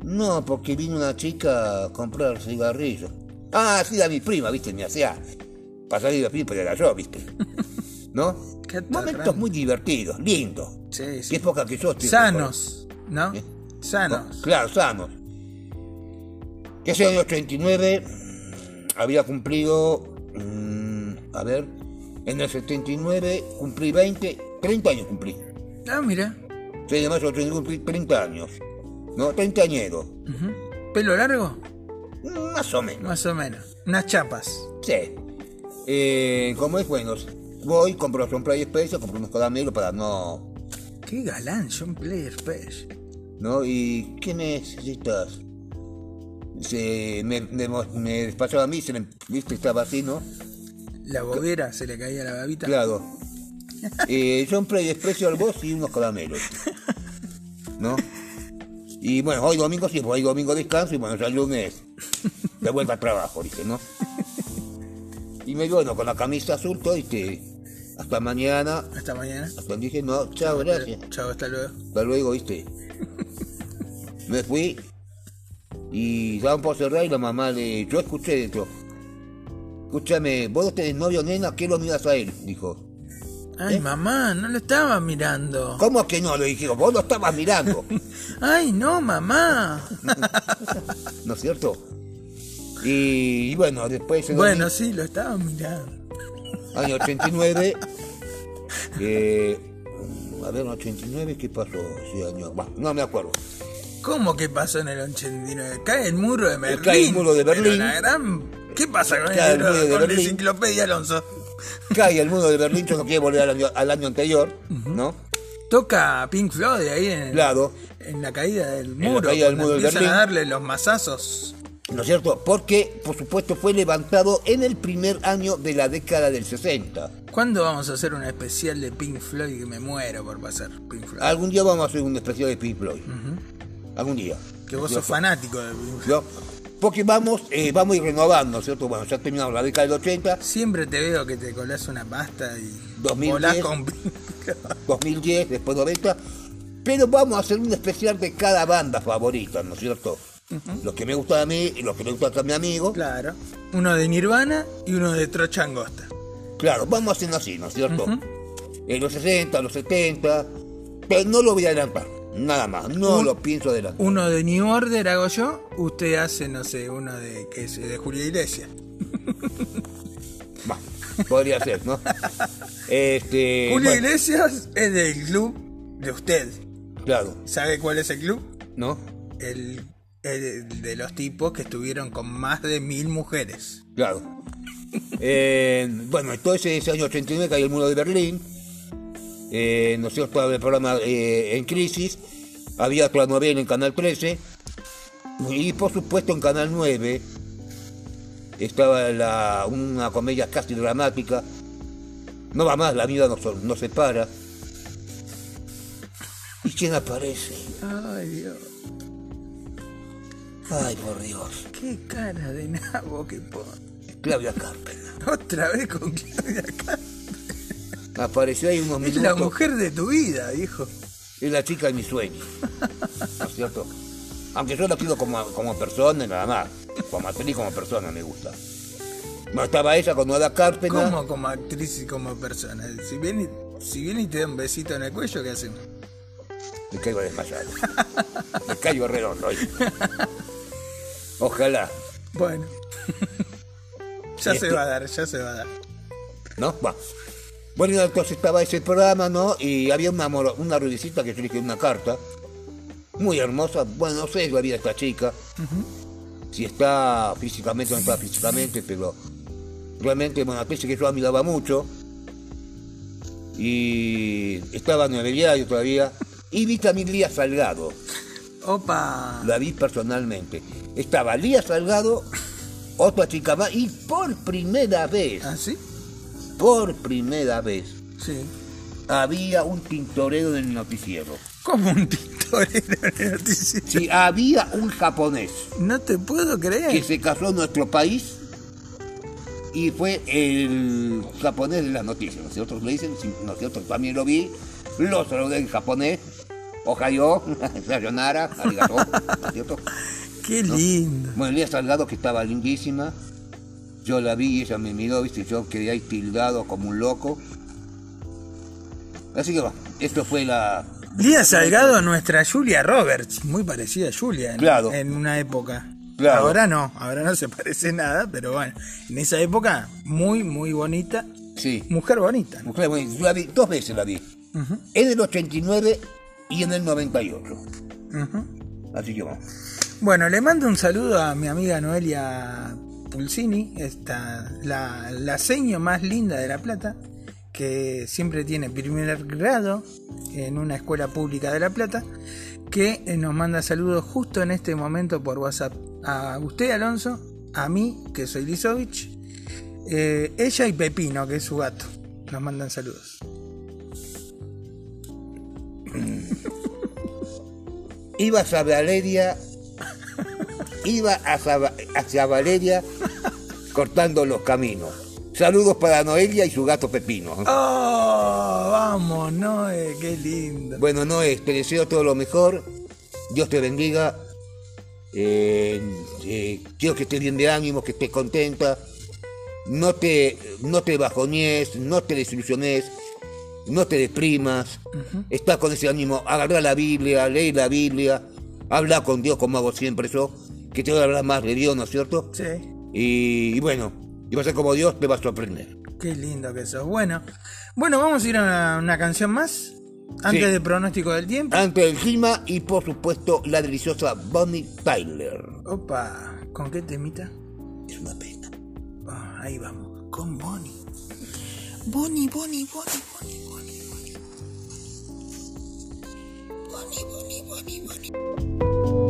No, porque vino una chica a comprar cigarrillos. Ah, sí, a mi prima, viste, me hacía pasar y prima, pero era yo, viste. ¿No? Qué Momentos muy divertidos, lindos. Sí, Qué sí. época que yo. Sanos, ¿no? ¿Eh? Sanos. Claro, sanos. Que ese año 89 había cumplido, mm, a ver, en el 79 cumplí 20, 30 años cumplí. Ah, mira. 6 de mayo del 89 cumplí 30 años. ¿No? 30 añeros. Ujú. ¿Pelo largo? Mm, Más o menos. Más o menos. Unas chapas. Sí. Eh, como es bueno, voy, compro un Play Special, compro unos caramelos para no. Qué galán, John Player Special. ¿No? ¿Y qué necesitas? Se, me, me, me despachaba a mí, se le, viste, estaba así, ¿no? La bobera se le caía la babita. Claro. Eh, yo un play desprecio al vos y unos caramelos. ¿No? Y bueno, hoy domingo sí, pues hoy domingo descanso y bueno, ya el lunes de vuelta al trabajo, dice, ¿no? Y me bueno, con la camisa azul, todo, ¿viste? Hasta mañana. Hasta mañana. Hasta dije, no, chao, gracias. Chao, hasta luego. Hasta luego, ¿viste? Me fui y daban por cerrar y la mamá le... Yo escuché dentro. Escúchame, vos no tenés novio, nena, ¿qué lo miras a él? Dijo. Ay, ¿Eh? mamá, no lo estaba mirando. ¿Cómo que no? Le dije, vos lo estabas mirando. Ay, no, mamá. ¿No es cierto? Y, y bueno, después... bueno, sí, lo estaba mirando. Año 89. eh, a ver, 89, ¿qué pasó ese año? Bah, no me acuerdo. ¿Cómo que pasó en el 89? Cae el muro de Berlín. Cae el muro de Berlín. la gran... ¿Qué pasa con, Cae el el muro de con la Berlín. enciclopedia Alonso? Cae el mundo de Berlín, yo no quiero volver al año, al año anterior, ¿no? Toca Pink Floyd ahí en, Claro. en la caída del la muro. caída del cuando muro de empiezan Berlín. a darle los mazazos. ¿No es cierto? Porque, por supuesto, fue levantado en el primer año de la década del 60. ¿Cuándo vamos a hacer una especial de Pink Floyd que me muero por pasar Pink Floyd? Algún día vamos a hacer un especial de Pink Floyd. Algún día. que vos ¿No sos fanático de Pink Floyd. ¿No? Porque vamos, eh, vamos a ir renovando, ¿no es cierto? Bueno, ya terminamos la década del 80, Siempre te veo que te colás una pasta y 2010. volás con Pink 2010, después 90. Pero vamos a hacer un especial de cada banda favorita, ¿no es cierto? Los que me gustan a mí y los que me gustan a mi amigo. Claro. Uno de Nirvana y uno de Trocha Angosta. Claro, vamos haciendo así, ¿no es cierto? En los 60, los 70, pero no lo voy a adelantar, nada más, no Un- lo pienso adelantar. Uno de New Order hago yo, usted hace, no sé, uno de que es de Julio Iglesias. Podría ser, ¿no? Este, Julio bueno, Iglesias es del club de usted. claro, ¿Sabe cuál es el club? ¿no? El de los tipos que estuvieron con más de mil mujeres. Claro. Eh, bueno, entonces ese año 89 cayó el muro de Berlín. Eh, ¿No es cierto? Estaba el programa eh, en crisis. Había otra novela en Canal 13. Y por supuesto en Canal 9 estaba la- una comedia casi dramática. No va más, la vida no, so- no se para. ¿Y quién aparece? Ay, Dios. Ay, por Dios. Qué cara de nabo que pone. Claudia Carpena. Otra vez con Claudia Carpena. Apareció ahí unos Es minutos. la mujer de tu vida, hijo. Es la chica de mis sueños. ¿No es cierto? Aunque yo la quiero como, como persona y nada más. Como actriz, como persona me gusta. No estaba ella con Ada Carpena. Como como actriz y como persona. Si viene, y- si viene y te da un besito en el cuello, ¿qué hacemos? Me caigo desmayado. Me caigo redondo. Ojalá. Bueno. ya se Este- va a dar, ya se va a dar. ¿No? Va. Bueno, entonces estaba ese programa, ¿no? Y había una, una que yo le escribí una carta. Muy hermosa. Bueno, no sé la vida de esta chica. Si está físicamente o no está físicamente, pero realmente, bueno, actriz que yo admiraba mucho. Y estaba en el diario todavía. Y vi también Lía Salgado. Opa. La vi personalmente. Estaba Lía Salgado, otra chica más, y por primera vez, ¿Ah, sí? por primera vez, Sí. había un tintorero en el noticiero. Como un tintorero de noticiero. Si había un japonés No te puedo que creer. se casó en nuestro país y fue el japonés de las noticias. ¿no es cierto? Le dicen, sí, ¿no es cierto? También lo vi, lo saludé en japonés. Ohayo, sayonara, arigato, ¿no es cierto? Qué lindo. Bueno, Elías Salgado, que estaba lindísima. Yo la vi y ella me miró, viste, yo quedé ahí tildado como un loco. Así que va, esto fue la... Lía Salgado, nuestra Julia Roberts, muy parecida a Julia en, Claro. en una época. Claro. Ahora no, ahora no se parece nada, pero bueno, en esa época muy, muy bonita, Sí, mujer bonita. ¿no? mujer, bueno, yo la vi, dos veces la vi. En el 89 y en el 98. Ujú. Así que vamos. Bueno, le mando un saludo a mi amiga Noelia Pulsini, esta, la, la seño más linda de La Plata, que siempre tiene primer grado en una escuela pública de La Plata, que eh, nos manda saludos justo en este momento por WhatsApp. A usted, Alonso, a mí, que soy Lisovich, eh, ella y Pepino, que es su gato, nos mandan saludos. Iba hacia Valeria, iba hacia, hacia Valeria cortando los caminos. Saludos para Noelia y su gato Pepino. ¡Oh! Vamos, Noé, qué lindo. Bueno, Noé, te deseo todo lo mejor. Dios te bendiga. Eh, eh, quiero que estés bien de ánimo, que estés contenta. No te, no te bajones, no te desilusiones, no te deprimas. Está con ese ánimo. Agarra la Biblia, lee la Biblia. Habla con Dios como hago siempre yo. Que te voy a hablar más de Dios, ¿no es cierto? Sí. Y, y bueno, y va a ser como Dios te va a sorprender. Qué lindo que sos. Bueno, bueno, vamos a ir a una, una canción más. Antes Sí. del pronóstico del tiempo. Ante el clima y por supuesto la deliciosa Bonnie Tyler. Opa, ¿con qué temita? Es una pena. Ah, ahí vamos, con Bonnie. Bonnie, Bonnie, Bonnie, Bonnie, Bonnie, Bonnie. Bonnie, Bonnie, Bonnie, Bonnie.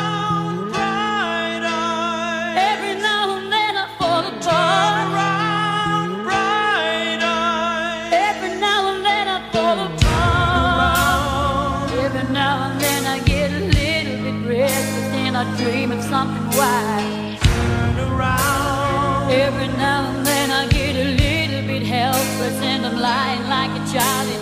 Johnny.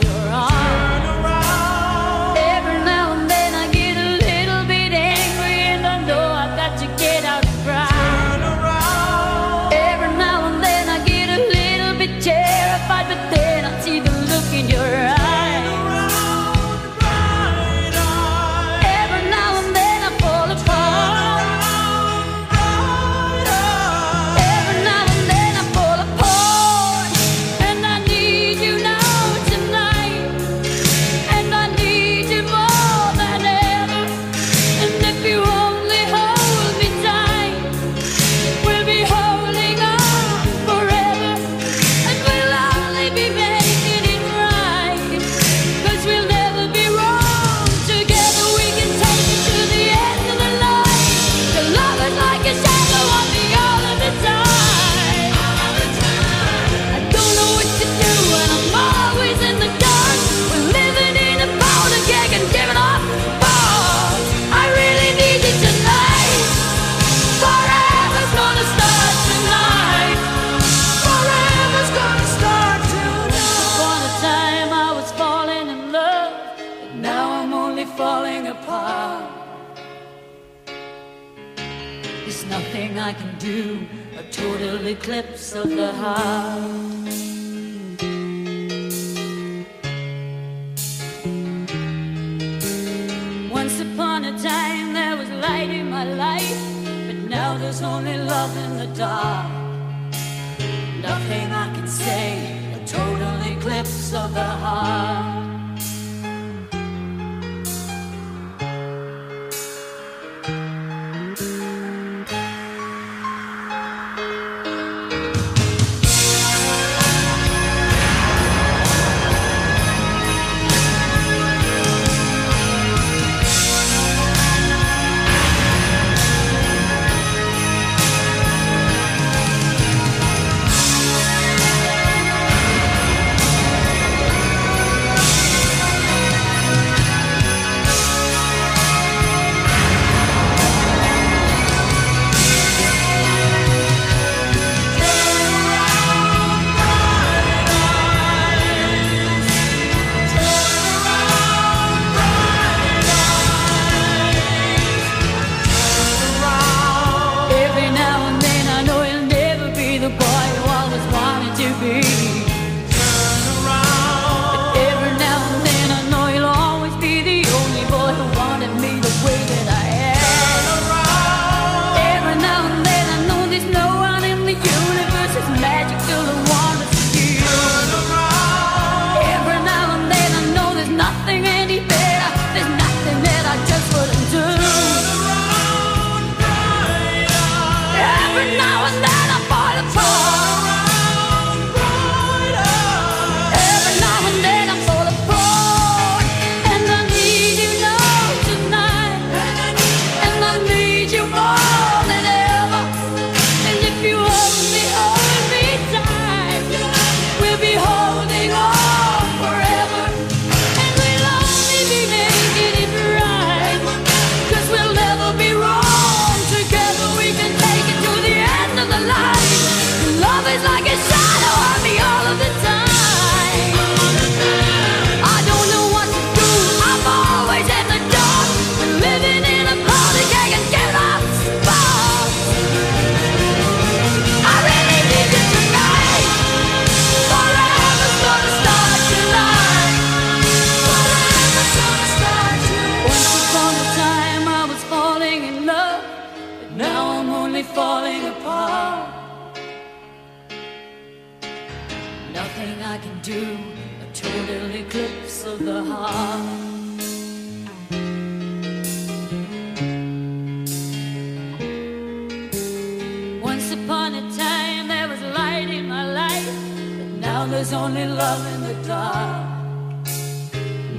Love in the dark.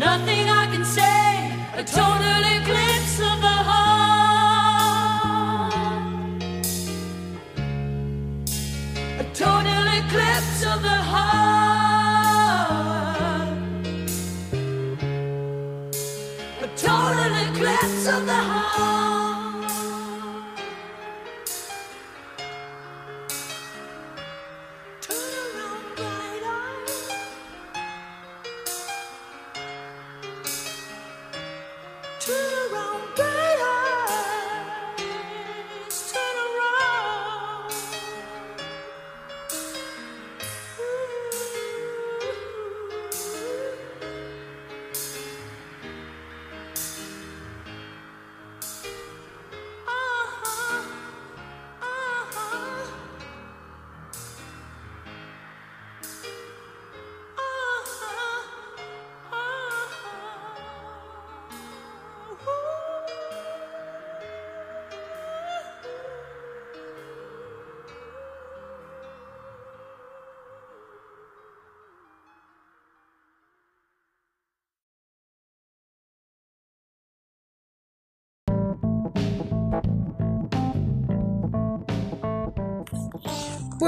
Nothing I can say, a total eclipse of the heart. A total eclipse of the heart. A total eclipse of the heart.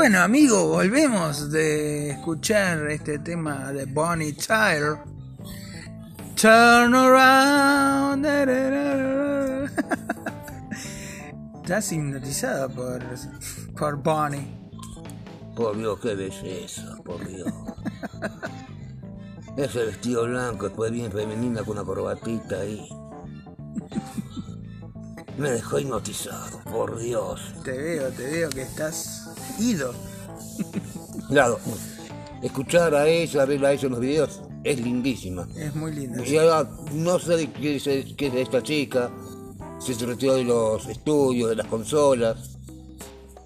Bueno, amigo, volvemos de escuchar este tema de Bonnie Tyler. Turn around. da, da, da, da. Estás hipnotizado por, por Bonnie. Por Dios, qué belleza, por Dios. Ese vestido blanco, después bien femenina con una corbatita ahí. Me dejó hipnotizado, por Dios. Te veo, te veo que estás ido. Claro, escuchar a ella, verla a ella en los videos, es lindísima. Es muy lindo. Y ahora, no sé de qué es, qué es de esta chica, si se retiró de los estudios, de las consolas.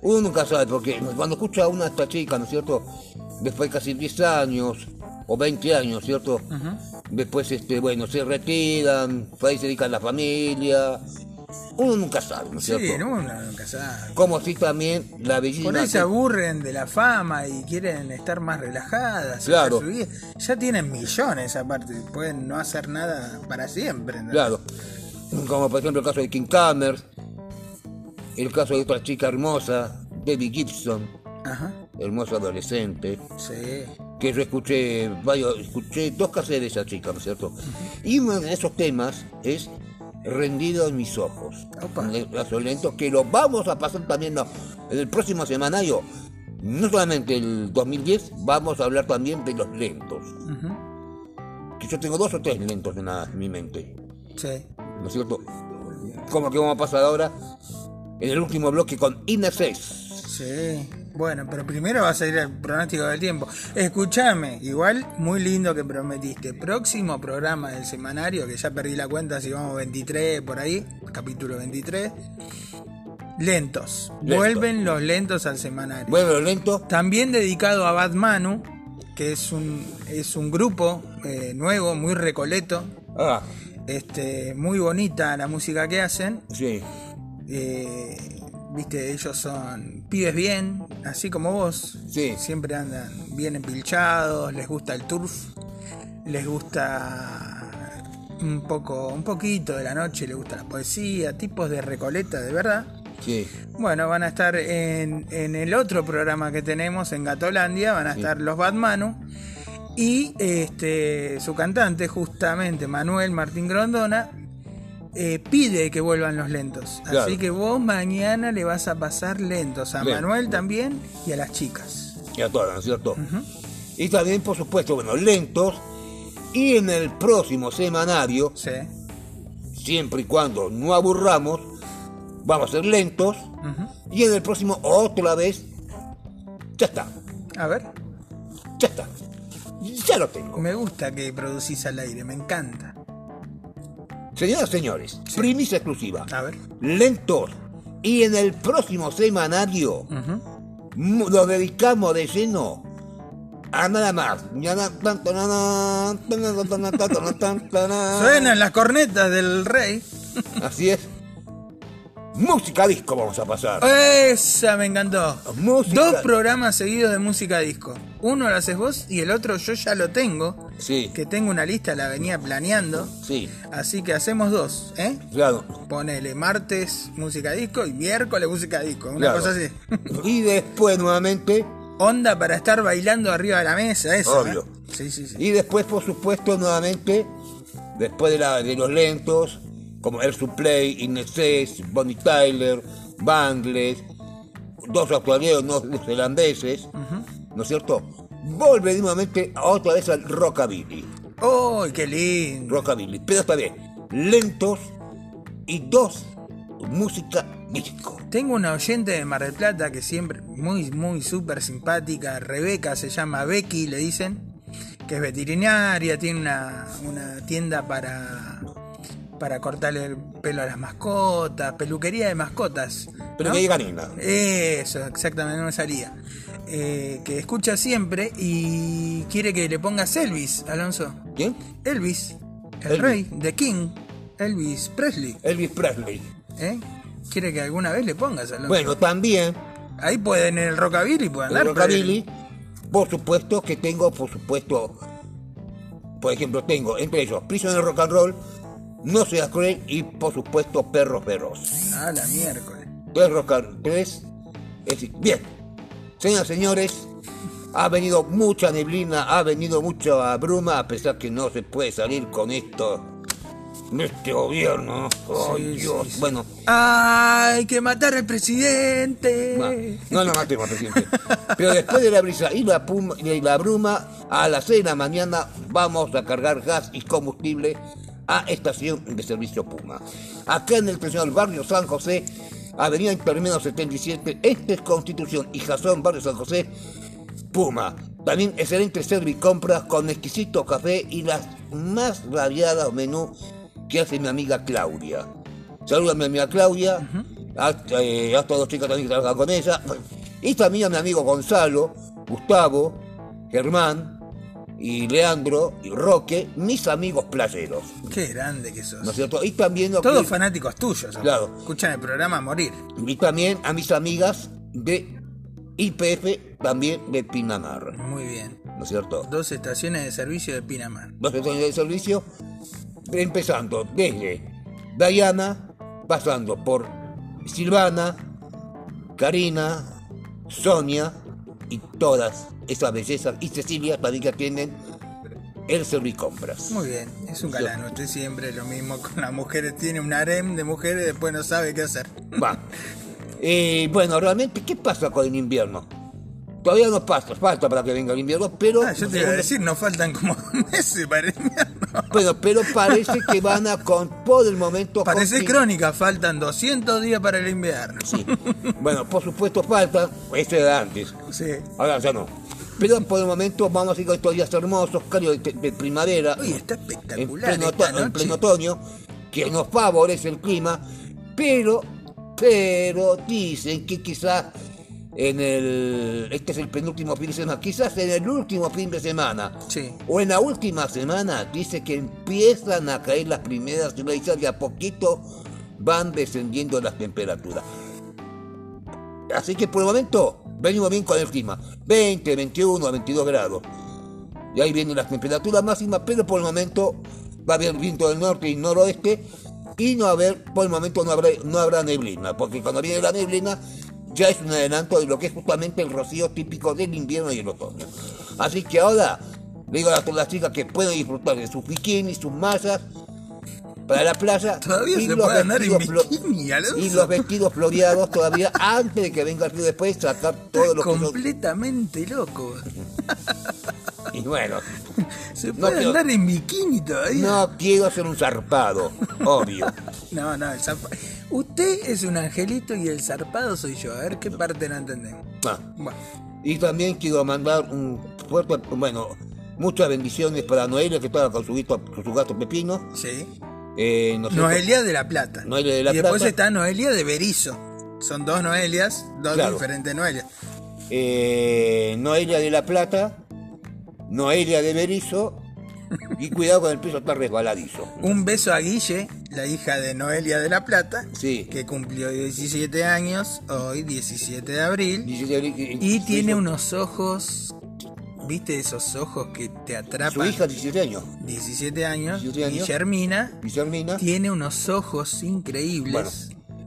Uno nunca sabe, porque cuando escucha a una de estas chicas, ¿no es cierto? Después de casi 10 años o 20 años, ¿cierto? Después, este, bueno, se retiran, ahí se dedican a la familia. Uno nunca sabe, ¿no es Sí, cierto? no, uno nunca sabe. Como así también la bellísima... Por ahí se aburren de la fama y quieren estar más relajadas. Claro. su vida. Ya tienen millones aparte, pueden no hacer nada para siempre. ¿no? Claro. Como por ejemplo el caso de King Kammer, el caso de otra chica hermosa, Debbie Gibson, Ajá, hermosa adolescente, sí. que yo escuché varios, escuché dos casetes de esa chica, ¿no es cierto? Y uno de esos temas es Rendido en mis ojos. Un caso lento que lo vamos a pasar también no, en el próximo semanario. No solamente el 2010, vamos a hablar también de los lentos. Ujú, Que yo tengo dos o tres lentos en, la- en mi mente. Sí. ¿no es cierto? Como que vamos a pasar ahora en el último bloque con Ineses. Sí, bueno, pero primero va a salir el pronóstico del tiempo. Escúchame, igual muy lindo que prometiste. Próximo programa del semanario, que ya perdí la cuenta si vamos 23 por ahí, capítulo 23. Lentos. Lento. Vuelven los lentos al semanario. Bueno, lento. También dedicado a Bad Manu, que es un, es un grupo eh, nuevo, muy recoleto. Ah, Este, muy bonita la música que hacen. sí. Eh, Viste, ellos son pibes bien, así como vos. Sí. Siempre andan bien empilchados, les gusta el turf, les gusta un poco, un poquito de la noche, les gusta la poesía, tipos de recoleta de verdad. Sí. Bueno, van a estar en, en el otro programa que tenemos en Gatolandia, van a estar los Batmanu. Y este su cantante, justamente Manuel Martín Grondona, eh, pide que vuelvan los lentos. Claro. Así que vos mañana le vas a pasar lentos a Lento. Manuel también y a las chicas. Y a todas, ¿no es cierto? Y también, por supuesto, bueno, lentos. Y en el próximo semanario, Sí. siempre y cuando no aburramos, vamos a ser lentos. Y en el próximo, otra vez, ya está, A ver, ya está. Ya lo tengo. me gusta que producís al aire, me encanta. Señoras y señores, primicia exclusiva. A ver. Lentos. Y en el próximo semanario, mu- lo dedicamos de lleno a nada más. Suenan las cornetas del rey. Así es. Música disco vamos a pasar. Esa me encantó. Música. Dos programas seguidos de música disco. Uno lo haces vos y el otro yo ya lo tengo. Sí, Que tengo una lista, la venía planeando. sí, Así que hacemos dos, ¿eh? claro. Ponele martes música disco y miércoles música disco. Una claro. cosa así. Y después nuevamente, Onda para estar bailando arriba de la mesa, eso. Obvio. ¿eh? Sí, sí, sí. y después por supuesto nuevamente, después de, la, de los lentos, como Air Supply, Ineses, Bonnie Tyler, Bangles, dos australianos, neozelandeses, ¿no es cierto? Vuelve nuevamente otra vez al rockabilly. ¡Uy, qué lindo! Rockabilly, pero está bien, lentos y dos música disco. Tengo una oyente de Mar del Plata que siempre, muy, muy súper simpática, Rebeca se llama Becky, le dicen, que es veterinaria, tiene una, una tienda para, para cortarle el pelo a las mascotas, peluquería de mascotas. Pero ¿no? que. Eso, exactamente, no me salía. Eh, que escucha siempre y quiere que le pongas Elvis, Alonso. ¿Quién? Elvis, el Elvis. rey, The King, Elvis Presley. Elvis Presley. ¿eh? Quiere que alguna vez le pongas, Alonso. Bueno, también Ahí pueden en el rockabilly pueden el andar. rockabilly, por supuesto que tengo, por supuesto, por ejemplo, tengo entre ellos Prisoner Rock and Roll, No Seas Cruel y por supuesto Perros Feroz. Ah, la miércoles. And tres. Es decir, bien, señoras señores, ha venido mucha neblina, ha venido mucha bruma, a pesar que no se puede salir con esto, este gobierno. Ay, Sí, Dios, sí, sí. bueno. ¡Ay, que matar al presidente! No, no lo matemos, presidente. Pero después de la brisa y la, puma, y la bruma, a las 6 de la mañana vamos a cargar gas y combustible a estación de servicio Puma. Acá en el tradicional barrio San José, Avenida Intermedio 77, este es Constitución y Jazón, barrio San José, Puma. También excelente servicompras con exquisito café y las más variadas menú que hace mi amiga Claudia. Saluda a mi amiga Claudia, hasta, eh, hasta dos chicas también que trabajan con ella. Y también a mi amigo Gonzalo, Gustavo, Germán y Leandro y Roque, mis amigos playeros. Qué grande que sos. ¿No es cierto? Y también, lo Todos que- fanáticos tuyos. ¿no? Claro. Escuchan el programa a morir. y también a mis amigas de IPF, también de Pinamar. Muy bien. ¿No es cierto? Dos estaciones de servicio de Pinamar. Dos estaciones de servicio, empezando desde Diana, pasando por Silvana, Karina, Sonia y todas esas bellezas, y Cecilia también que atienden el Servicompras. Muy bien. Es un galán. Usted siempre lo mismo con las mujeres. Tiene un harem de mujeres y después no sabe qué hacer. Va. Eh, bueno, realmente, ¿qué pasa con el invierno? Todavía no pasa, falta para que venga el invierno, pero... Ah, yo te iba a decir, nos faltan como meses para el invierno. Bueno, pero parece que van a con por el momento. Parece crónica, faltan 200 días para el invierno. Sí. Bueno, por supuesto falta, eso era antes, Sí. ahora ya no. Pero por el momento vamos a ir con estos días hermosos, cálidos de, de primavera, Uy, está en espectacular pleno, esta oto- en pleno otoño, que nos favorece el clima, pero, pero dicen que quizás en el, este es el penúltimo fin de semana, quizás en el último fin de semana, Sí. o en la última semana, dice que empiezan a caer las primeras lluvias y a poquito van descendiendo las temperaturas. Así que por el momento venimos bien con el clima. 20, 21, 22 grados. Y ahí vienen las temperaturas máximas, pero por el momento va a haber viento del norte y noroeste. Y no, haber, por el momento no habrá, no habrá neblina, porque cuando viene la neblina ya es un adelanto de lo que es justamente el rocío típico del invierno y el otoño. Así que ahora le digo a todas las chicas que pueden disfrutar de sus bikinis, sus mallas, para la playa. Todavía y se los puede andar en bikini, Alonso. Y los vestidos floreados todavía antes de que venga el frío después sacar todo lo que son- completamente loco. Y bueno, Se No, puede pero- andar en bikini todavía. no quiero ser un zarpado, obvio. No, no, el zarpa- Usted es un angelito y el zarpado soy yo. A ver qué parte no entendemos. Ah, Bueno, Y también quiero mandar un fuerte, bueno, muchas bendiciones para Noelia que estaba con su, gato- con su gato Pepino. sí. Eh, no sé- Noelia de la Plata. Noelia de La y después Plata. está Noelia de Berizo. Son dos Noelias, dos Claro. diferentes Noelias. eh, Noelia de La Plata, Noelia de Berizo. Y cuidado con el piso, está resbaladizo. Un beso a Guille, la hija de Noelia de la Plata, Sí. que cumplió 17 años, hoy 17 de abril, Y, y tiene unos ojos, ¿viste esos ojos que te Su atrapan? hija, 17 años. 17 años, 17 años. Guillermina, Guillermina. tiene unos ojos increíbles. Bueno,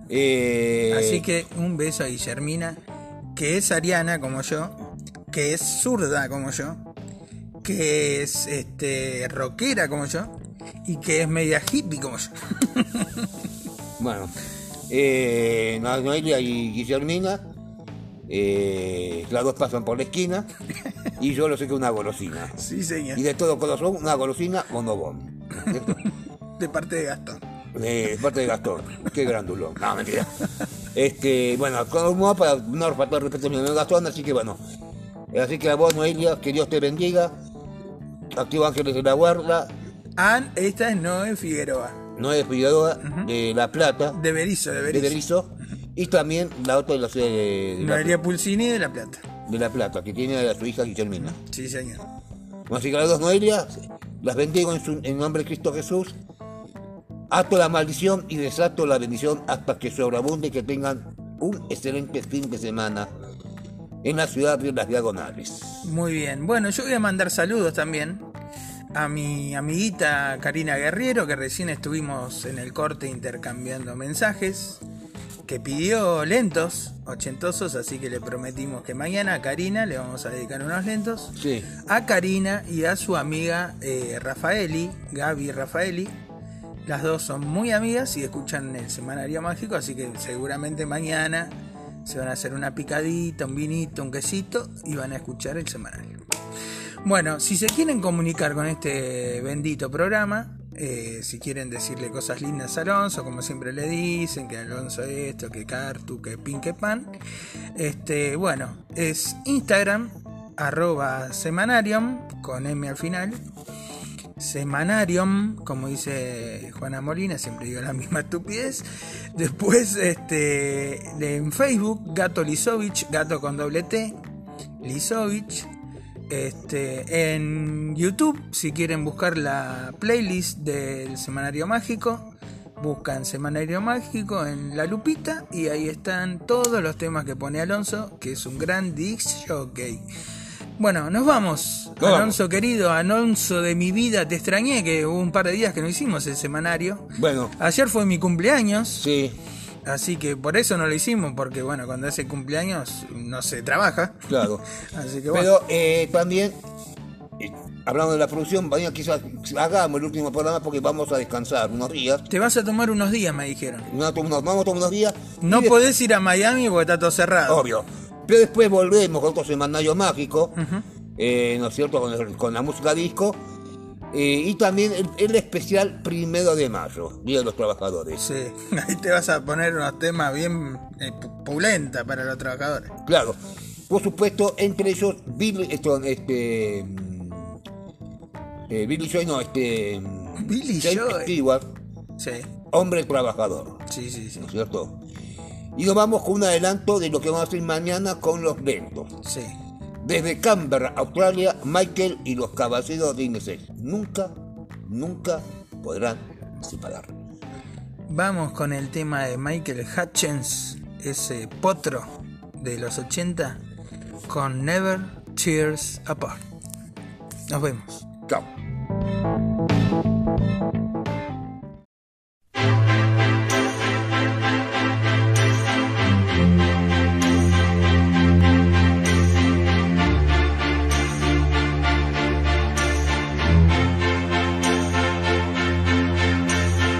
eh, Así que un beso a Guillermina, que es ariana como yo, que es zurda como yo, que es este rockera como yo y que es media hippie como yo. Bueno, eh, No- Noelia y Guillermina, eh, las dos pasan por la esquina y yo lo sé que una golosina. Sí, señor. Y de todo corazón, una golosina bonobón. ¿cierto? De parte de Gastón. De parte de Gastón. Qué grandulón. No, mentira. Este, bueno, como para no faltar el respeto a mi Gastón, así que bueno. Así que a vos, Noelia, que Dios te bendiga. Activo Ángeles de la Guarda, An, esta es Noé Figueroa, Noé Figueroa de La Plata, de Berizo, de de Berizo. Berizo, y también la otra de la ciudad de, de Noelia Pulsini de La Plata. de La Plata, que tiene a su hija Guillermina. Sí, señor. Bueno, Así que las dos Noelia, las bendigo en, su, en nombre de Cristo Jesús. Ato la maldición y desato la bendición hasta que sobreabunde y que tengan un excelente fin de semana en la ciudad de las Diagonales. Muy bien. Bueno, yo voy a mandar saludos también a mi amiguita Karina Guerriero, que recién estuvimos en el corte intercambiando mensajes, que pidió lentos ochentosos, así que le prometimos que mañana a Karina le vamos a dedicar unos lentos. Sí, A Karina y a su amiga eh, Rafaeli, Gaby Rafaeli. Las dos son muy amigas y escuchan el Semanario Mágico, así que seguramente mañana se van a hacer una picadita, un vinito, un quesito y van a escuchar el semanario. Bueno, si se quieren comunicar con este bendito programa, eh, si quieren decirle cosas lindas a Alonso, como siempre le dicen, que Alonso esto, que Cartu, que Pin, que Pan, este, bueno, es Instagram, arroba semanarium, con M al final, Semanarium, como dice Juana Molina, siempre digo la misma estupidez. Después, este, en Facebook, Gato Lisovich, gato con doble T, Lisovich. Este, en YouTube, si quieren buscar la playlist del Semanario Mágico, buscan Semanario Mágico en la lupita y ahí están todos los temas que pone Alonso, que es un gran disc jockey. Bueno, nos vamos. Alonso querido, Alonso de mi vida, te extrañé que hubo un par de días que no hicimos el semanario. Bueno, Ayer fue mi cumpleaños, sí, así que por eso no lo hicimos, porque bueno, cuando hace cumpleaños no se trabaja. claro. Así que bueno. Pero eh, también, eh, hablando de la producción, mañana quizás hagamos el último programa porque vamos a descansar unos días. Te vas a tomar unos días, me dijeron. Tomamos vamos a tomar unos días. No podés ir a Miami porque está todo cerrado. Obvio. Pero después volvemos con otro semanario mágico, eh, ¿no es cierto? Con, el- con la música disco. eh, y también el, el especial primero de mayo, Día de los Trabajadores. Sí, ahí te vas a poner unos temas bien eh, pu- pulenta para los trabajadores. Claro. Por supuesto, entre ellos, Billy, esto, este. mm, eh, Billy Joy, no, este. Billy Joy. Stewart, Sí, hombre trabajador, sí, sí, sí. ¿no es cierto? Y nos vamos con un adelanto de lo que vamos a hacer mañana con los ventos. sí. Desde Canberra, Australia, Michael y los caballeros de Inglaterra. Nunca, nunca podrán separar. Vamos con el tema de Michael Hutchins, ese potro de los 80, con Never Cheers Apart. Nos vemos. Chao.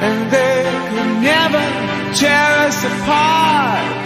and they could never tear us apart.